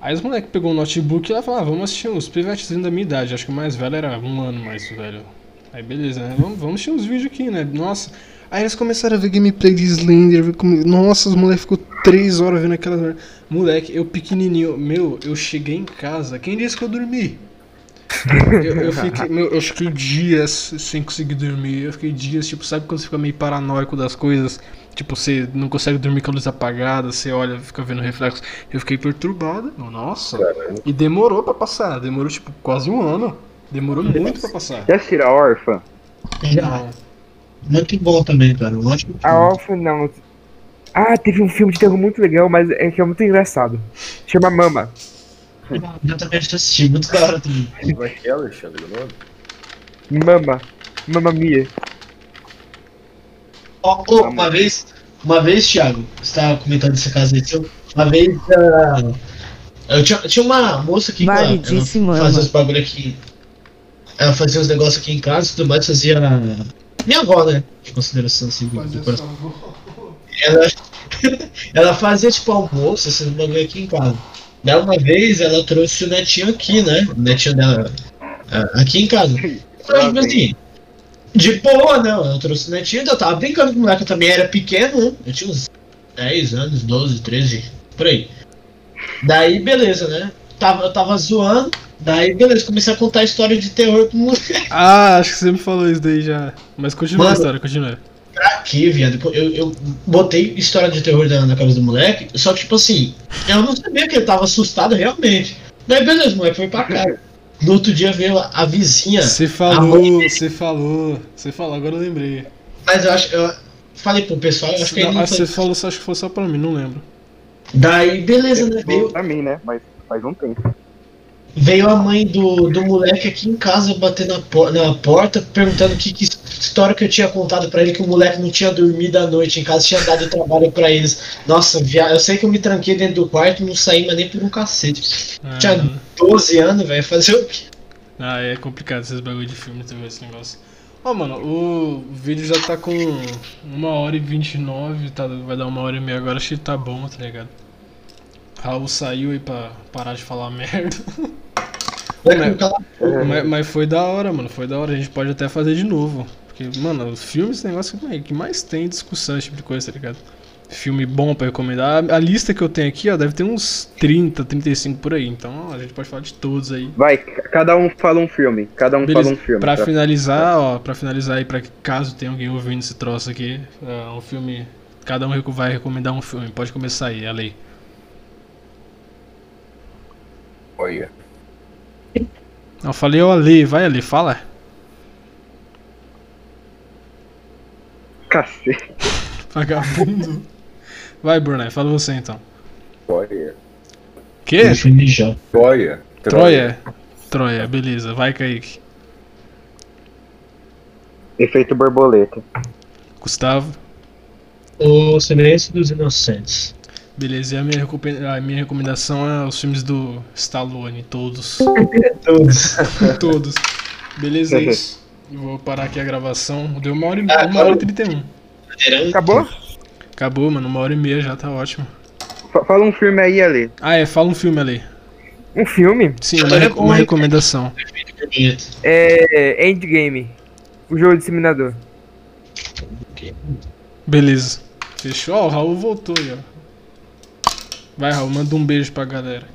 aí os moleques pegou um notebook e ela falou, ah, vamos assistir uns pivetezinhos da minha idade. Acho que o mais velho era um ano mais velho. Aí beleza, né? Vamos, vamos assistir uns vídeos aqui, né? Nossa. Aí eles começaram a ver gameplay de Slender. Nossa, os moleques ficou três horas vendo aquela. Moleque, eu pequenininho, meu, eu cheguei em casa. Quem disse que eu dormi? Eu, eu fiquei, meu, eu fiquei dias sem conseguir dormir. Eu fiquei dias, tipo, sabe quando você fica meio paranoico das coisas? Tipo, você não consegue dormir com a luz apagada, você olha, fica vendo reflexo. Eu fiquei perturbado. Nossa. E demorou pra passar. Demorou, tipo, quase um ano. Demorou muito pra passar. Já assistiram a Órfã? Já. Muito bom também, cara. Ótimo A. Órfã não. Ah, teve um filme de terror muito legal, mas é que é muito engraçado. Chama Mama. Eu também já assisti, muito da hora também. Como é que é, Alexandre, o nome? Mama. Mamma Mia. Ó, ó, uma vez, uma vez, Thiago, você tava comentando essa casa aí, seu, uma vez, ah, eu tinha, tinha uma moça que ela mama. fazia os bagulho aqui, ela fazia os negócios aqui em casa e tudo mais, fazia minha avó, né, de consideração assim, do, do coração. Ela, ela fazia tipo almoço, esses bagulho aqui em casa. Daí uma vez ela trouxe o netinho aqui, né, o netinho dela ah, aqui em casa. Então, tipo assim, de boa, não. Eu trouxe netinho, eu tava brincando com o moleque, eu também era pequeno, né? Eu tinha uns 10 anos, 12, 13, por aí. Daí, beleza, né? Tava, eu tava zoando. Daí, beleza, comecei a contar história de terror pro moleque. Ah, acho que você me falou isso daí já. Mas continua a Mano. história, continua. Aqui, viado, eu, eu botei história de terror na, na cabeça do moleque, só que, tipo assim, eu não sabia que ele tava assustado realmente. Daí, beleza, o moleque foi pra casa. No outro dia veio a, vizinha, Você falou, você falou, você falou, agora eu lembrei. mas eu acho, eu falei pro pessoal, eu acho que ele ah, você falou, só acho que foi só pra mim, não lembro. Daí, beleza, né? Veio, Pra mim, né? Mas faz um tempo. Veio a mãe do, do moleque aqui em casa bater na, por- na porta, perguntando que, que história que eu tinha contado pra ele, que o moleque não tinha dormido à noite em casa, tinha dado trabalho pra eles. Nossa, via... eu sei que eu me tranquei dentro do quarto e não saí mais nem por um cacete. Ah, Tinha 12 anos, velho, fazer o quê? ah, é complicado esses bagulho de filme, vê esse negócio. Ó, mano, o vídeo já tá com uma hora e 29, tá, vai dar uma hora e meia agora, acho que tá bom, tá ligado? Raul saiu aí pra parar de falar merda. Vai Mas-. Mas, mas foi da hora, mano. Foi da hora. A gente pode até fazer de novo. Porque, mano, os filmes, esse negócio que mais tem discussão, esse tipo de coisa, tá ligado? Filme bom pra recomendar. A, a lista que eu tenho aqui, ó, deve ter uns 30, 35 por aí. Então a gente pode falar de todos aí. Vai, cada um fala um filme. Cada um Beleza. fala um filme. Pra tá? finalizar, ó, pra finalizar aí, pra caso tenha alguém ouvindo esse troço aqui, é um filme. Cada um vai recomendar um filme. Pode começar aí, a lei. Olha. Não, eu falei, ó, a lei, vai ali, fala. Cacete. Vagabundo. Vai, Brunei, fala você então. Troia. Que? Já. Troia. Troia. Troia, beleza. Vai, Kaique. Efeito borboleta. Gustavo. O Silêncio dos Inocentes. Beleza, e a minha, a minha recomendação é os filmes do Stallone, todos. Todos. todos. Beleza, é isso. Eu vou parar aqui a gravação. Deu uma hora e, Ah, uma hora e 31. Acabou? Acabou, mano. Uma hora e meia já tá ótimo. Fa- Fala um filme aí, Ale. Ah, é, fala um filme ali. Um filme? Sim, uma, rec- uma recomendação. É. Endgame. O jogo disseminador. Beleza. Fechou? Ó, o Raul voltou aí, ó. Vai, Raul, manda um beijo pra galera.